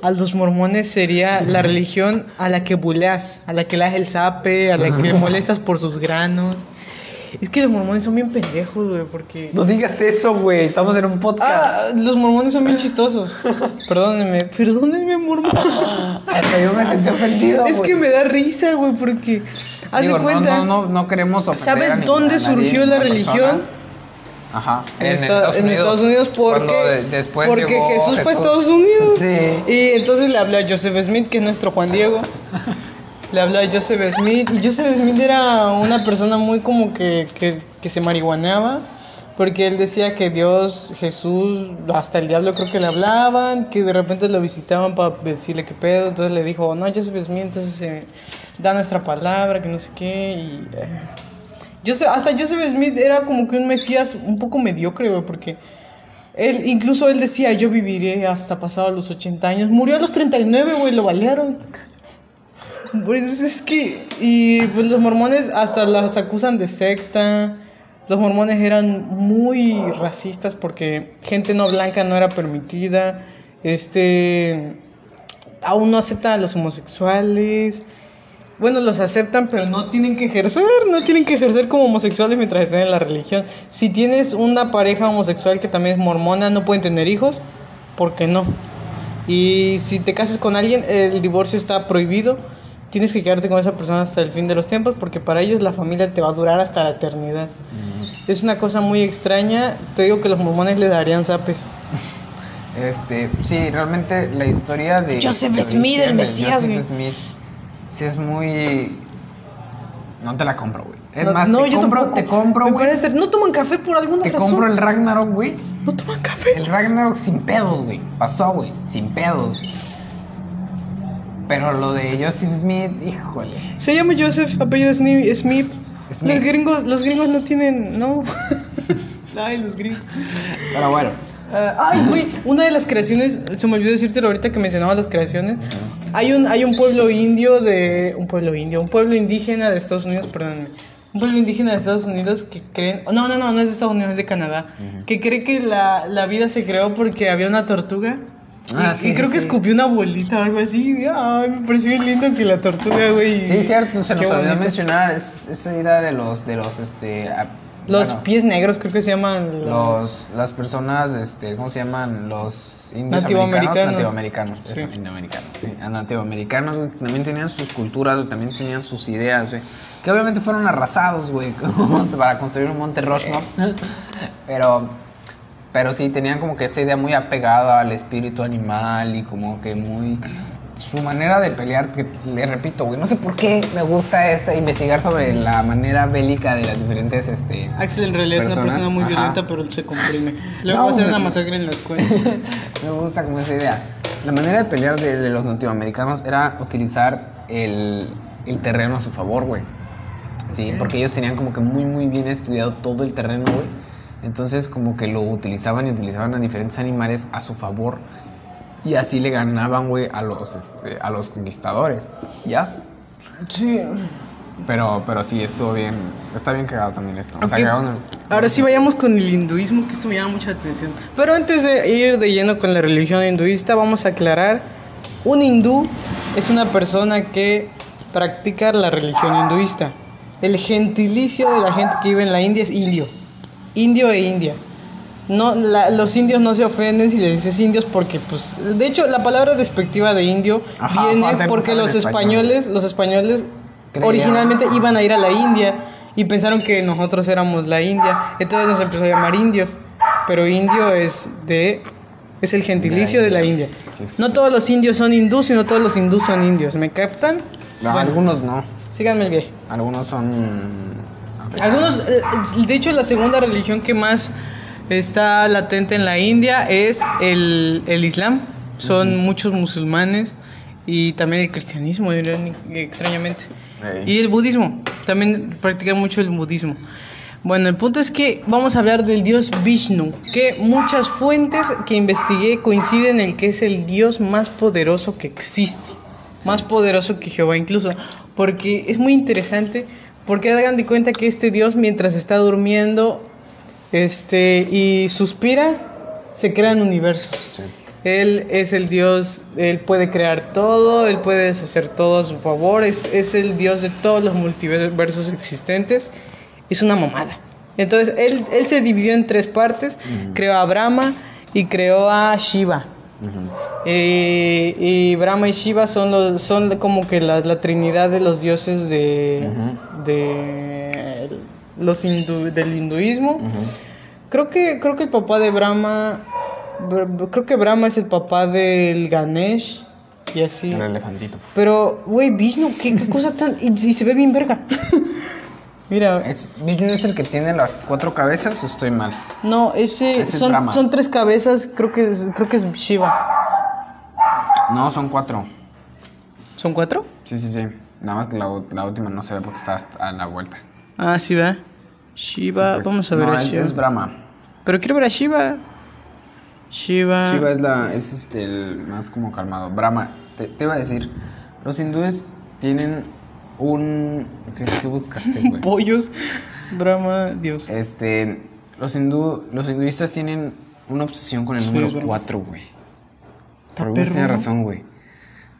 a los mormones sería la religión a la que buleas, a la que le das el zape, a la que molestas por sus granos. Es que los mormones son bien pendejos, güey, porque... No digas eso, güey. Estamos en un podcast. Ah, los mormones son bien chistosos. Perdónenme, perdónenme, mormón. Hasta yo me sentí ofendido. Es que me da risa, güey, porque... Haz de cuenta... No, no, no queremos ofender ¿Sabes a dónde a surgió la religión? persona. Ajá. En, Esta- en Estados Unidos porque, de- después porque llegó Jesús, fue a Estados Unidos. Sí. Y entonces le habló a Joseph Smith, que es nuestro Juan Diego. Le habló a Joseph Smith. Joseph Smith era una persona muy como que, que, que se marihuaneaba. Porque él decía que Dios, Jesús, hasta el diablo creo que le hablaban, que de repente lo visitaban para decirle qué pedo. Entonces le dijo, no, Joseph Smith, entonces eh, da nuestra palabra, que no sé qué. Eh, Joseph- hasta Joseph Smith era como que un mesías un poco mediocre, güey, porque él, incluso él decía, yo viviré hasta pasado los 80 años. Murió a los 39, güey, lo balearon. Pues es que, y pues los mormones hasta los acusan de secta. Los mormones eran muy racistas porque gente no blanca no era permitida. Este, aún no aceptan a los homosexuales. Bueno, los aceptan, pero no tienen que ejercer, no tienen que ejercer como homosexuales mientras estén en la religión. Si tienes una pareja homosexual que también es mormona, no pueden tener hijos, ¿por qué no? Y si te casas con alguien, el divorcio está prohibido. Tienes que quedarte con esa persona hasta el fin de los tiempos, porque para ellos la familia te va a durar hasta la eternidad. Es una cosa muy extraña. Te digo que los mormones le darían zapes. Este, sí, realmente la historia de Joseph de Smith, el Mesías, Joseph güey. Smith, sí es muy no te la compro, güey. Es no, más, no, te yo compro, tampoco. te compro, Me güey. parece- No toman café por alguna Te razón. compro el Ragnarok, güey. No toman café. El Ragnarok sin pedos, güey. Pasó, güey, sin pedos. Pero lo de Joseph Smith, híjole. Se llama Joseph, apellido Smith. Smith. Los gringos, los gringos no tienen, no. Ay, los gringos. Pero bueno, Ah, ay, güey, una de las creaciones, se me olvidó decírtelo ahorita que mencionabas las creaciones. Hay un, hay un pueblo indio de. Un pueblo indio, un pueblo indígena de Estados Unidos, perdónenme. Un pueblo indígena de Estados Unidos que creen. No, no, no, no es de Estados Unidos, es de Canadá. Que cree que la, la vida se creó porque había una tortuga. Ah, y sí, creo sí, que sí. escupió una bolita o algo así. Ay, me pareció bien lindo que la tortuga, güey. sí, cierto, se nos olvidó mencionar es- esa idea de los, de los, este... a- Los bueno, pies negros creo que se llaman. los, las personas, este, ¿cómo se llaman? Los indios Nativoamericanos. americanos. Nativoamericanos, eso, Sí. indioamericanos. Sí, a nativoamericanos, güey, también tenían sus culturas, güey, también tenían sus ideas, güey. Que obviamente fueron arrasados, güey, para construir un monte Rushmore. Pero, pero sí, tenían como que esa idea muy apegada al espíritu animal y como que muy... Su manera de pelear, que le repito, güey, no sé por qué me gusta esta, investigar sobre la manera bélica de las diferentes, este... Axel en realidad es una personas, persona muy ajá. violenta, pero él se comprime. Luego No, va a hacer una masacre en la escuela. Me gusta como esa idea. La manera de pelear de, de los nativoamericanos era utilizar el, el terreno a su favor, güey. Sí, porque ellos tenían como que muy, muy bien estudiado todo el terreno, güey. Entonces como que lo utilizaban y utilizaban a diferentes animales a su favor. Y así le ganaban, güey, a los, este, a los conquistadores. ¿Ya? Sí. Pero, pero sí, estuvo bien. Está bien cagado también esto. O sea, cagado el- Ahora sí vayamos con el hinduismo, que esto me llama mucha atención. Pero antes de ir de lleno con la religión hinduista, vamos a aclarar. Un hindú es una persona que practica la religión hinduista. El gentilicio de la gente que vive en la India es indio. Indio e India. no, la- los indios no se ofenden si les dices indios porque, pues, de hecho, la palabra despectiva de indio Ajá, viene no porque los español. españoles, los españoles originalmente iban a ir a la India y pensaron que nosotros éramos la India, entonces nos empezó a llamar indios, pero indio es de es el gentilicio de la India. Sí, sí, No todos los indios son hindús y no todos los hindús son indios, ¿me captan? No, Bueno, algunos no. síganme el. Algunos son. Algunos, eh, de hecho, la segunda religión que más está latente en la India es el, el Islam. Son muchos musulmanes y también el cristianismo, extrañamente. Y el budismo, también practican mucho el budismo. Bueno, el punto es que vamos a hablar del dios Vishnu, que muchas fuentes que investigué coinciden en el que es el dios más poderoso que existe. Más poderoso que Jehová incluso. Porque es muy interesante, porque hagan de cuenta que este dios mientras está durmiendo este, y suspira, se crean universos. Sí. Él es el Dios, Él puede crear todo, Él puede deshacer todo a su favor, es, es el Dios de todos los multiversos existentes. Es una mamada. Entonces, él, él se dividió en tres partes, creó a Brahma y creó a Shiva. Eh, y Brahma y Shiva son, los, son como que la, la trinidad de los dioses de, de los hindu- del hinduismo. Creo que, creo que el papá de Brahma. Br- br- Creo que Brahma es el papá del Ganesh. Y así. El elefantito. Pero, güey, Vishnu, ¿qué, qué cosa tan. Y, y se ve bien verga. Mira, ¿Es, ¿Vishnu es el que tiene las cuatro cabezas o estoy mal? no, ese. Ese es son, tres cabezas. Creo que, es, creo que es Shiva. No, son cuatro. ¿Son cuatro? Sí, sí, sí. Nada más que la, última no se ve porque está a la vuelta. Ah, sí, va. Shiva, Sí, pues. vamos a ver No, a es, Shiva. es Brahma. Pero quiero ver a Shiva. Shiva. Shiva es, la, es este, el más como calmado. Brahma, te, te iba a decir, los hindúes tienen un... ¿Qué, qué buscaste, güey? Pollos. Brahma, Dios. Este, los, hindú, los hinduistas tienen una obsesión con el Sí, número verdad. 4, güey. Por alguna razón, güey.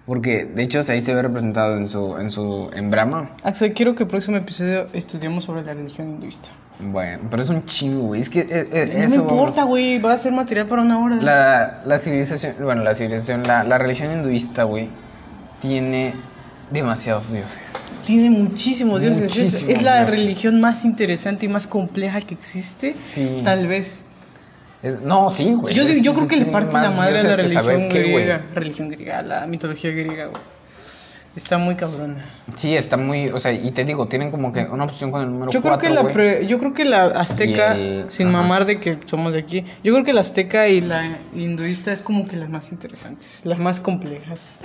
Porque, de hecho, ahí se ve representado en su, en su, en Brahma. Axel, quiero que el próximo episodio estudiemos sobre la religión hinduista. Bueno, pero es un chingo, güey. Es que eh, eh, No eso, me importa, güey. Va a ser material para una hora. La, la civilización, bueno, la civilización, la, la religión hinduista, güey, tiene demasiados dioses. Tiene muchísimos dioses. Es- la dioses. religión más interesante y más compleja que existe. Sí. Tal vez. Es, no, sí, güey. yo, creo que le parte la madre a la religión qué, güey. griega. Religión griega, la mitología griega, güey. Está muy cabrona. Sí, está muy, o sea, y te digo, tienen como que una opción con el número Yo creo, 4, que la pre- yo creo que la azteca, el- sin ajá. mamar de que somos de aquí, yo creo que la azteca y la hinduista es como que las más interesantes, las más complejas.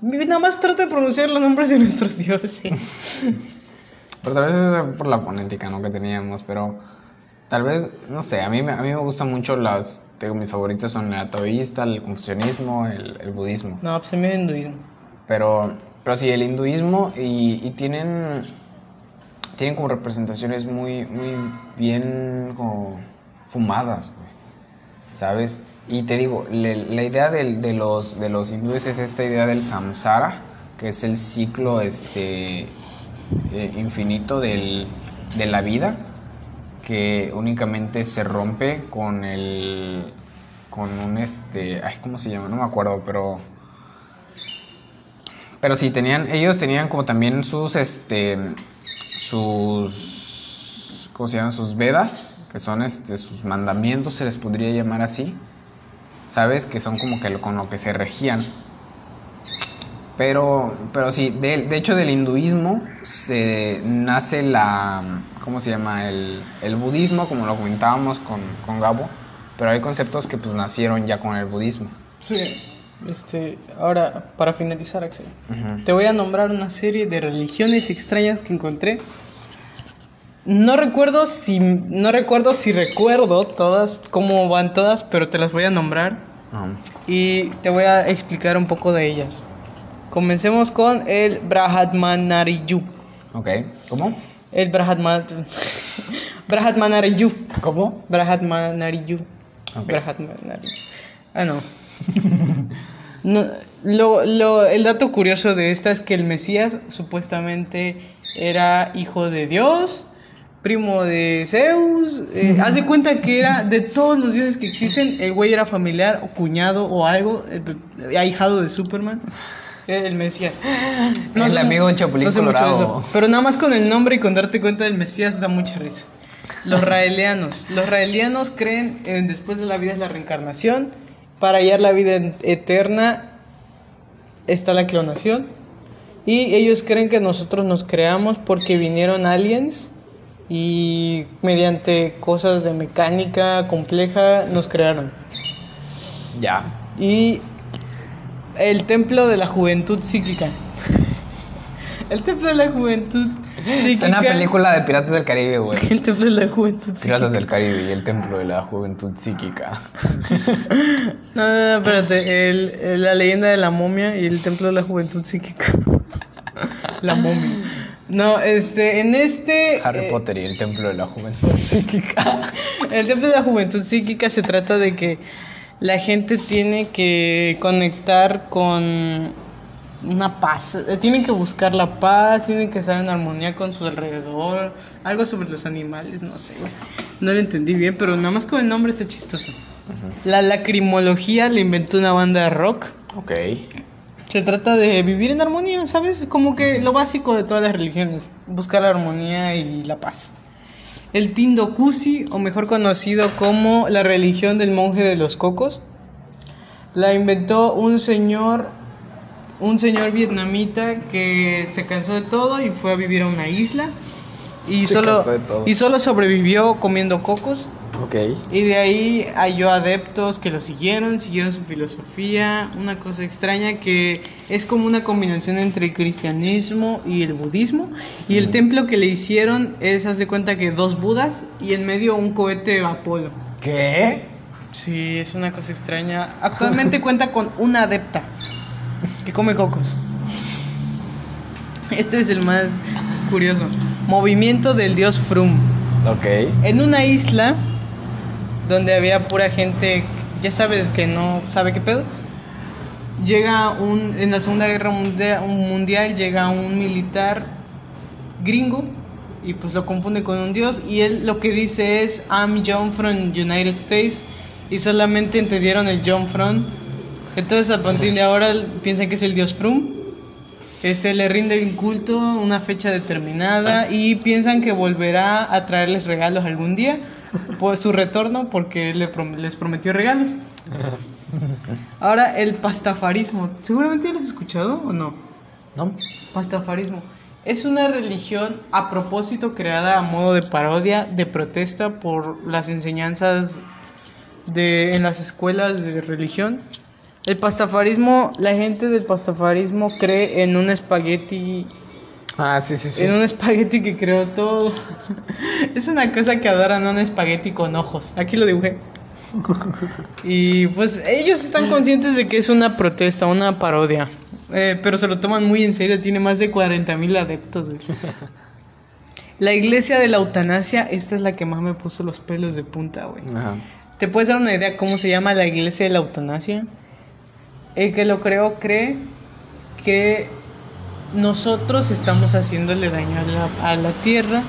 Nada más trata de pronunciar los nombres de nuestros dioses. Pero tal vez es por la fonética, ¿no? Que teníamos, pero tal vez, no sé, a mí, me- a mí me gustan mucho las, digo, mis favoritos son el taoísta, el confucianismo, el, el budismo. No, pues a mí es hinduismo. Pero, pero sí, el hinduismo y, y tienen, tienen como representaciones muy, muy bien como fumadas, güey. ¿Sabes? Y te digo, la idea de, los, de los hindúes es esta idea del samsara, que es el ciclo este, eh, infinito del- de la vida, que únicamente se rompe con el... con un este... Ay, ¿cómo se llama? No me acuerdo, pero... Pero sí, tenían, ellos tenían como también sus, este, sus, ¿cómo se llaman? Sus Vedas, que son, este, sus mandamientos, se les podría llamar así, ¿sabes? Que son como que lo- con lo que se regían. Pero, pero sí, de, de hecho del hinduismo se nace la, ¿cómo se llama? El, el budismo, como lo comentábamos con, con Gabo, pero hay conceptos que pues nacieron ya con el budismo. Sí. Este, ahora, para finalizar, Axel, te voy a nombrar una serie de religiones extrañas que encontré. No recuerdo si no recuerdo si recuerdo todas cómo van todas, pero te las voy a nombrar Ajá. y te voy a explicar un poco de ellas. Comencemos con el Brahmanariyu. Ok, ¿cómo? El Brahman Brahmanariyu. ¿Cómo? Brahmanariyu. Ok. Brahmanariyu. Ah, no. No, lo, lo- el dato curioso de esta es que el Mesías supuestamente era hijo de Dios, primo de Zeus. Eh, haz de cuenta que era de todos los dioses que existen, el güey era familiar o cuñado o algo, eh, ahijado de Superman. eh, El Mesías. El sé amigo de Chapulín mucho de Colorado. eso, Pero nada más con el nombre y con darte cuenta del Mesías da mucha risa. Los raelianos. Los raelianos creen en después de la vida es la reencarnación. Para hallar la vida eterna está la clonación. Y ellos creen que nosotros nos creamos porque vinieron aliens y mediante cosas de mecánica compleja nos crearon. Ya. Y el templo de la juventud psíquica. El templo de la juventud Es psíquica. una película de Piratas del Caribe, güey. El templo de la juventud psíquica. Piratas del Caribe y el templo de la juventud psíquica. No, no, no, espérate. El- el- la leyenda de la momia y el templo de la juventud psíquica. La momia. No, este, en este. Harry eh, Potter y el templo de la juventud psíquica. El templo de la juventud psíquica se trata de que la gente tiene que conectar con una paz. eh, Tienen que buscar la paz, tienen que estar en armonía con su alrededor. Algo sobre los animales, no sé. No lo entendí bien, pero nada más con el nombre está chistoso. La lacrimología la inventó una banda de rock. Ok. Se trata de vivir en armonía, ¿sabes? Como que lo básico de todas las religiones, buscar la armonía y la paz. El Tindokusi, o mejor conocido como la religión del monje de los cocos, la inventó un señor, un señor vietnamita que se cansó de todo y fue a vivir a una isla y Se solo y solo sobrevivió comiendo cocos. Ok. Y de ahí halló adeptos que lo siguieron, siguieron su filosofía, una cosa extraña que es como una combinación entre el cristianismo y el budismo. Y el templo que le hicieron es, haz de cuenta que dos budas y en medio un cohete Apolo. ¿Qué? Sí, es una cosa extraña. Actualmente cuenta con una adepta que come cocos. Este es el más curioso. Movimiento del dios Frum. Ok. En una isla donde había pura gente, ya sabes que no sabe qué pedo. Llega un en la Segunda Guerra Mundial, mundial llega un militar gringo y pues lo confunde con un dios y él lo que dice es I'm John from United States y solamente entendieron el John from. Entonces a partir de ahora piensan que es el dios Frum. Este le rinde un culto, una fecha determinada y piensan que volverá a traerles regalos algún día por su retorno porque le prom- les prometió regalos. Ahora el pastafarismo, seguramente lo has escuchado o no. ¿No? Pastafarismo es una religión a propósito creada a modo de parodia, de protesta por las enseñanzas de en las escuelas de religión. El pastafarismo, la gente del pastafarismo cree en un espagueti Ah, sí, sí, sí. en un espagueti que creó todo. es una cosa que adoran un espagueti con ojos. Aquí lo dibujé. Y pues ellos están conscientes de que es una protesta, una parodia. Eh, pero se lo toman muy en serio. Tiene más de 40 mil adeptos. güey. La iglesia de la eutanasia, esta es la que más me puso los pelos de punta, güey. Ajá. ¿Te puedes dar una idea cómo se llama la iglesia de la eutanasia? El que lo creó cree que nosotros estamos haciéndole daño a la, a la tierra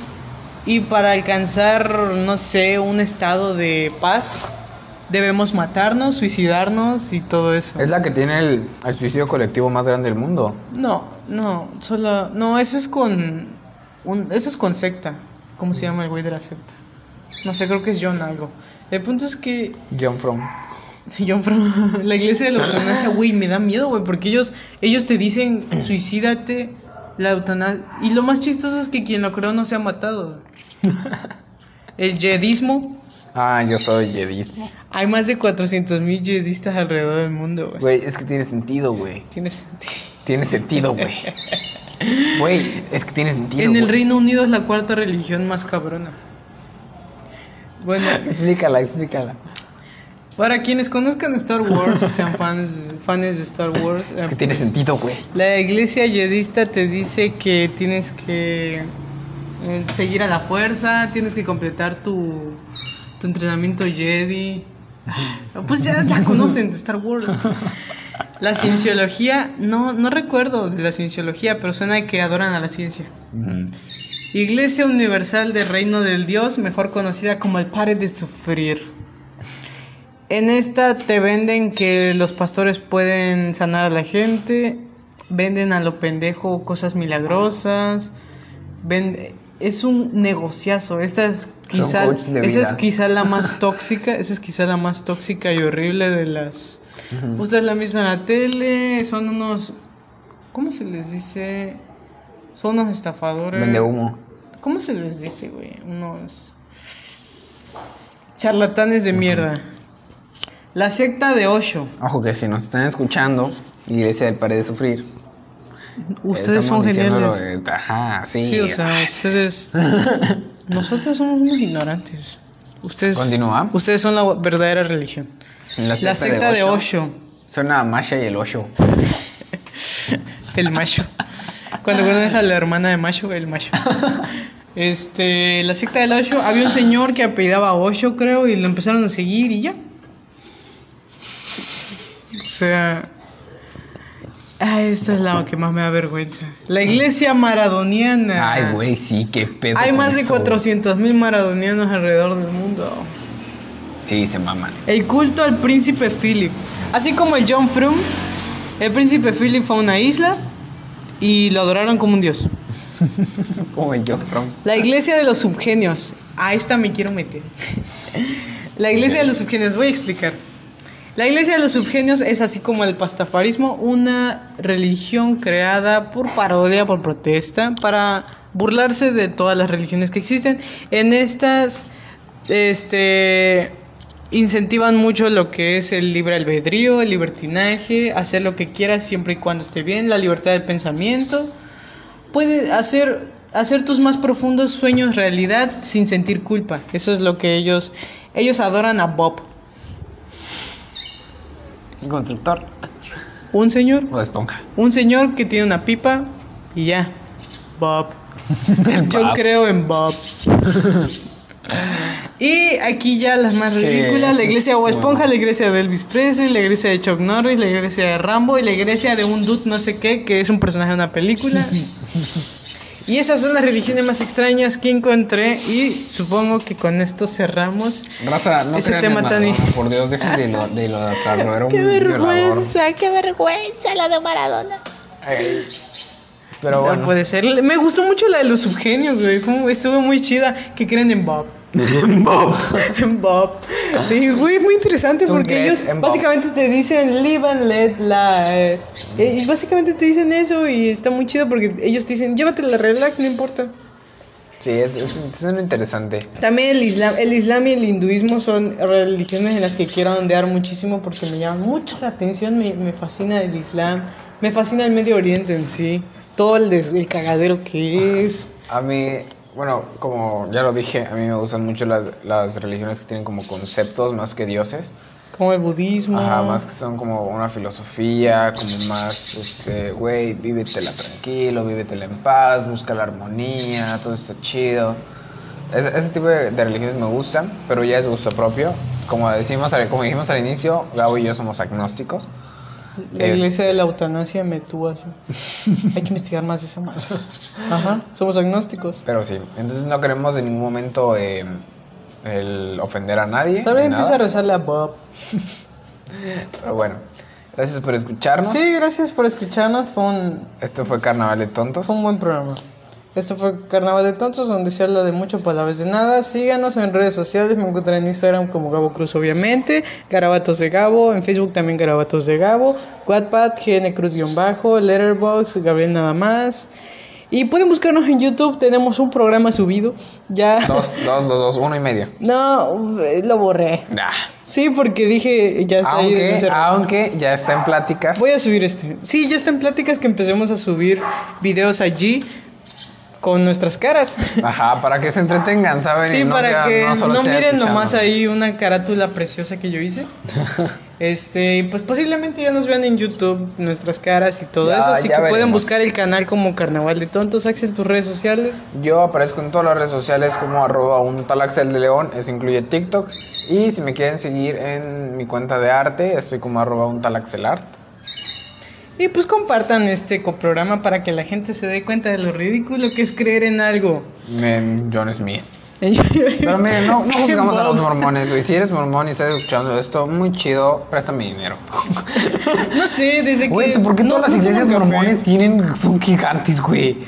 y para alcanzar, no sé, un estado de paz, debemos matarnos, suicidarnos y todo eso. Es la que tiene el, el suicidio colectivo más grande del mundo. No, no, solo, no, eso es con, un, eso es con secta. ¿Cómo se llama el güey de la secta? No sé, creo que es John algo. El punto es que John From. John From, la iglesia de la eutanasia, güey, me da miedo, güey, porque ellos, ellos te dicen, suicídate, la eutanasia. Y lo más chistoso es que quien lo creó no se ha matado. El yedismo, Ah, yo soy jedismo. hay más de 400 mil yedistas alrededor del mundo, güey. Güey, es que tiene sentido, güey. Tiene sentido. Tiene sentido, güey. Güey, es que tiene sentido. En el. Reino Unido es la cuarta religión más cabrona. Bueno, Explícala, explícala. Para quienes conozcan Star Wars o sean fans, fans de Star Wars, Es eh, que tiene pues, sentido, güey. La iglesia yedista te dice que tienes que eh, seguir a la fuerza, tienes que completar tu, tu entrenamiento Jedi. Pues ya la conocen de Star Wars. La cienciología, no, no recuerdo de la cienciología, pero suena que adoran a la ciencia. Iglesia Universal del Reino del Dios, mejor conocida como el Pare de Sufrir. En esta te venden que los pastores pueden sanar a la gente, venden a lo pendejo cosas milagrosas, es un negociazo. Esta es quizá, esa es quizá la más tóxica, esa es quizá la más tóxica y horrible de las. Ustedes la misma en la tele, son unos, ¿cómo se les dice? Son unos estafadores. Vende humo. ¿Cómo se les dice, güey? Unos charlatanes de mierda. La secta de Osho. Ojo que si nos están escuchando, Iglesia del Pare de Sufrir. Ustedes son geniales. de- Ajá, sí. Sí, o sea, ustedes. Nosotros somos unos ignorantes. Ustedes. Continúa. Ustedes son la verdadera religión. La La secta de Osho. Suena a Masha y el Osho. El macho. Cuando conoces a la hermana de macho, el macho. Este, la secta del Osho, había un señor que apellidaba Osho, creo, y lo empezaron a seguir y ya. O sea, esta es la que más me da vergüenza. La iglesia maradoniana. Ay, güey, sí, qué pedo. Hay más de eso. 400 mil maradonianos alrededor del mundo. Sí, se maman. El culto al príncipe Philip. Así como el John Frum, el príncipe Philip fue a una isla y lo adoraron como un dios. Como yo, from. La iglesia de los subgenios. A esta me quiero meter. La iglesia de los subgenios, voy a explicar. La iglesia de los subgenios es así como el pastafarismo, una religión creada por parodia, por protesta, para burlarse de todas las religiones que existen. En estas, este, incentivan mucho lo que es el libre albedrío, el libertinaje, hacer lo que quieras siempre y cuando esté bien, la libertad del pensamiento. Puedes hacer, hacer tus más profundos sueños realidad sin sentir culpa. Eso es lo que ellos, ellos adoran a Bob. Constructor. Un señor, O esponja. un señor que tiene una pipa y ya. Bob. Yo Bob. creo en Bob. Y aquí ya las más Sí, ridículas, la iglesia sí, Esponja, bueno. la iglesia de Elvis Presley, la iglesia de Chuck Norris, la iglesia de Rambo y la iglesia de un dude no sé qué, que es un personaje de una película. Y esas son las religiones más extrañas que encontré y supongo que con esto cerramos. Raza, no Ese tema tan- Maradona, Por Dios, dejen de, lo, de idolatrarlo. Era un ¡Qué violador. vergüenza! ¡Qué vergüenza la de Maradona! Ay, Pero No bueno. puede ser. Me gustó mucho la de los subgenios, güey. Estuvo muy chida. Que creen en Bob. Bob. En Bob. Y, güey, muy interesante ¿Tú porque ellos en básicamente te dicen live and let live. Eh, Y básicamente te dicen eso y está muy chido porque ellos te dicen llévatela relax, no importa. Sí, es, es, es interesante. También el islam, el islam y el hinduismo son religiones en las que quiero ondear muchísimo porque me llaman mucho la atención, me, me fascina el islam, me fascina el Medio Oriente en sí, todo el, des- el cagadero que es. A mí, bueno, como ya lo dije, a mí me gustan mucho las, las religiones que tienen como conceptos más que dioses. Como el budismo. Ajá, más que son como una filosofía, como más, este, güey, vívetela tranquilo, vívetela en paz, busca la armonía, todo está chido. Ese, ese tipo de, de religiones me gustan, pero ya es gusto propio. Como, decimos, como dijimos al inicio, Gabo y yo somos agnósticos. La Es- iglesia de la eutanasia me tuvo así. Hay que investigar más de esa madre. Ajá, somos agnósticos. Pero sí, entonces no queremos en ningún momento eh, el ofender a nadie. Tal vez ni empiece a rezarle a Bob. Pero bueno, gracias por escucharnos. Sí, gracias por escucharnos. Fue un, Esto fue Carnaval de Tontos. Fue un buen programa. Esto fue Carnaval de Tontos, donde se habla de mucho palabras de nada. Síganos en redes sociales. Me encuentran en Instagram como Gabo Cruz, obviamente. Garabatos de Gabo. En Facebook también Garabatos de Gabo. Wattpad, GN Cruz-bajo. Letterboxd, Gabriel Nada más. Y pueden buscarnos en YouTube. Tenemos un programa subido. Ya. Dos, dos, dos, dos, uno y medio. No, eh, lo borré. Nah. Sí, porque dije, ya está ahí Aunque, rato. aunque ya está en pláticas. Voy a subir este. Sí, ya está en pláticas que empecemos a subir videos allí con nuestras caras. Ajá, para que se entretengan, ¿saben? Sí, Y no para sea- que no, miren escuchando. nomás ahí una carátula preciosa que yo hice. Este, y pues posiblemente ya nos vean en YouTube nuestras caras y todo Ya, eso. Así que pueden buscar el canal como Carnaval de Tontos. Axel, tus redes sociales. Yo aparezco en todas las redes sociales como arroba un tal Axel de León, eso incluye TikTok. Y si me quieren seguir en mi cuenta de arte, estoy como arroba un tal Axel Art. Y pues compartan este programa para que la gente se dé cuenta de lo ridículo que es creer en algo. En John Smith. Pero miren, no, no juzgamos a los mormones, güey. Si eres mormón y estás escuchando esto, muy chido, préstame dinero. No sé, desde que. Güey, ¿por qué no- todas las iglesias mormones tienen, son gigantes, güey?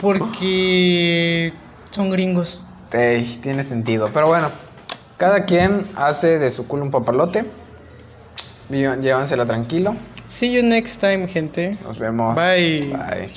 Porque son gringos. Ey, tiene sentido. Pero bueno, cada quien hace de su culo un papalote. Llévansela tranquilo. See you next time, gente. Nos vemos. Bye. Bye.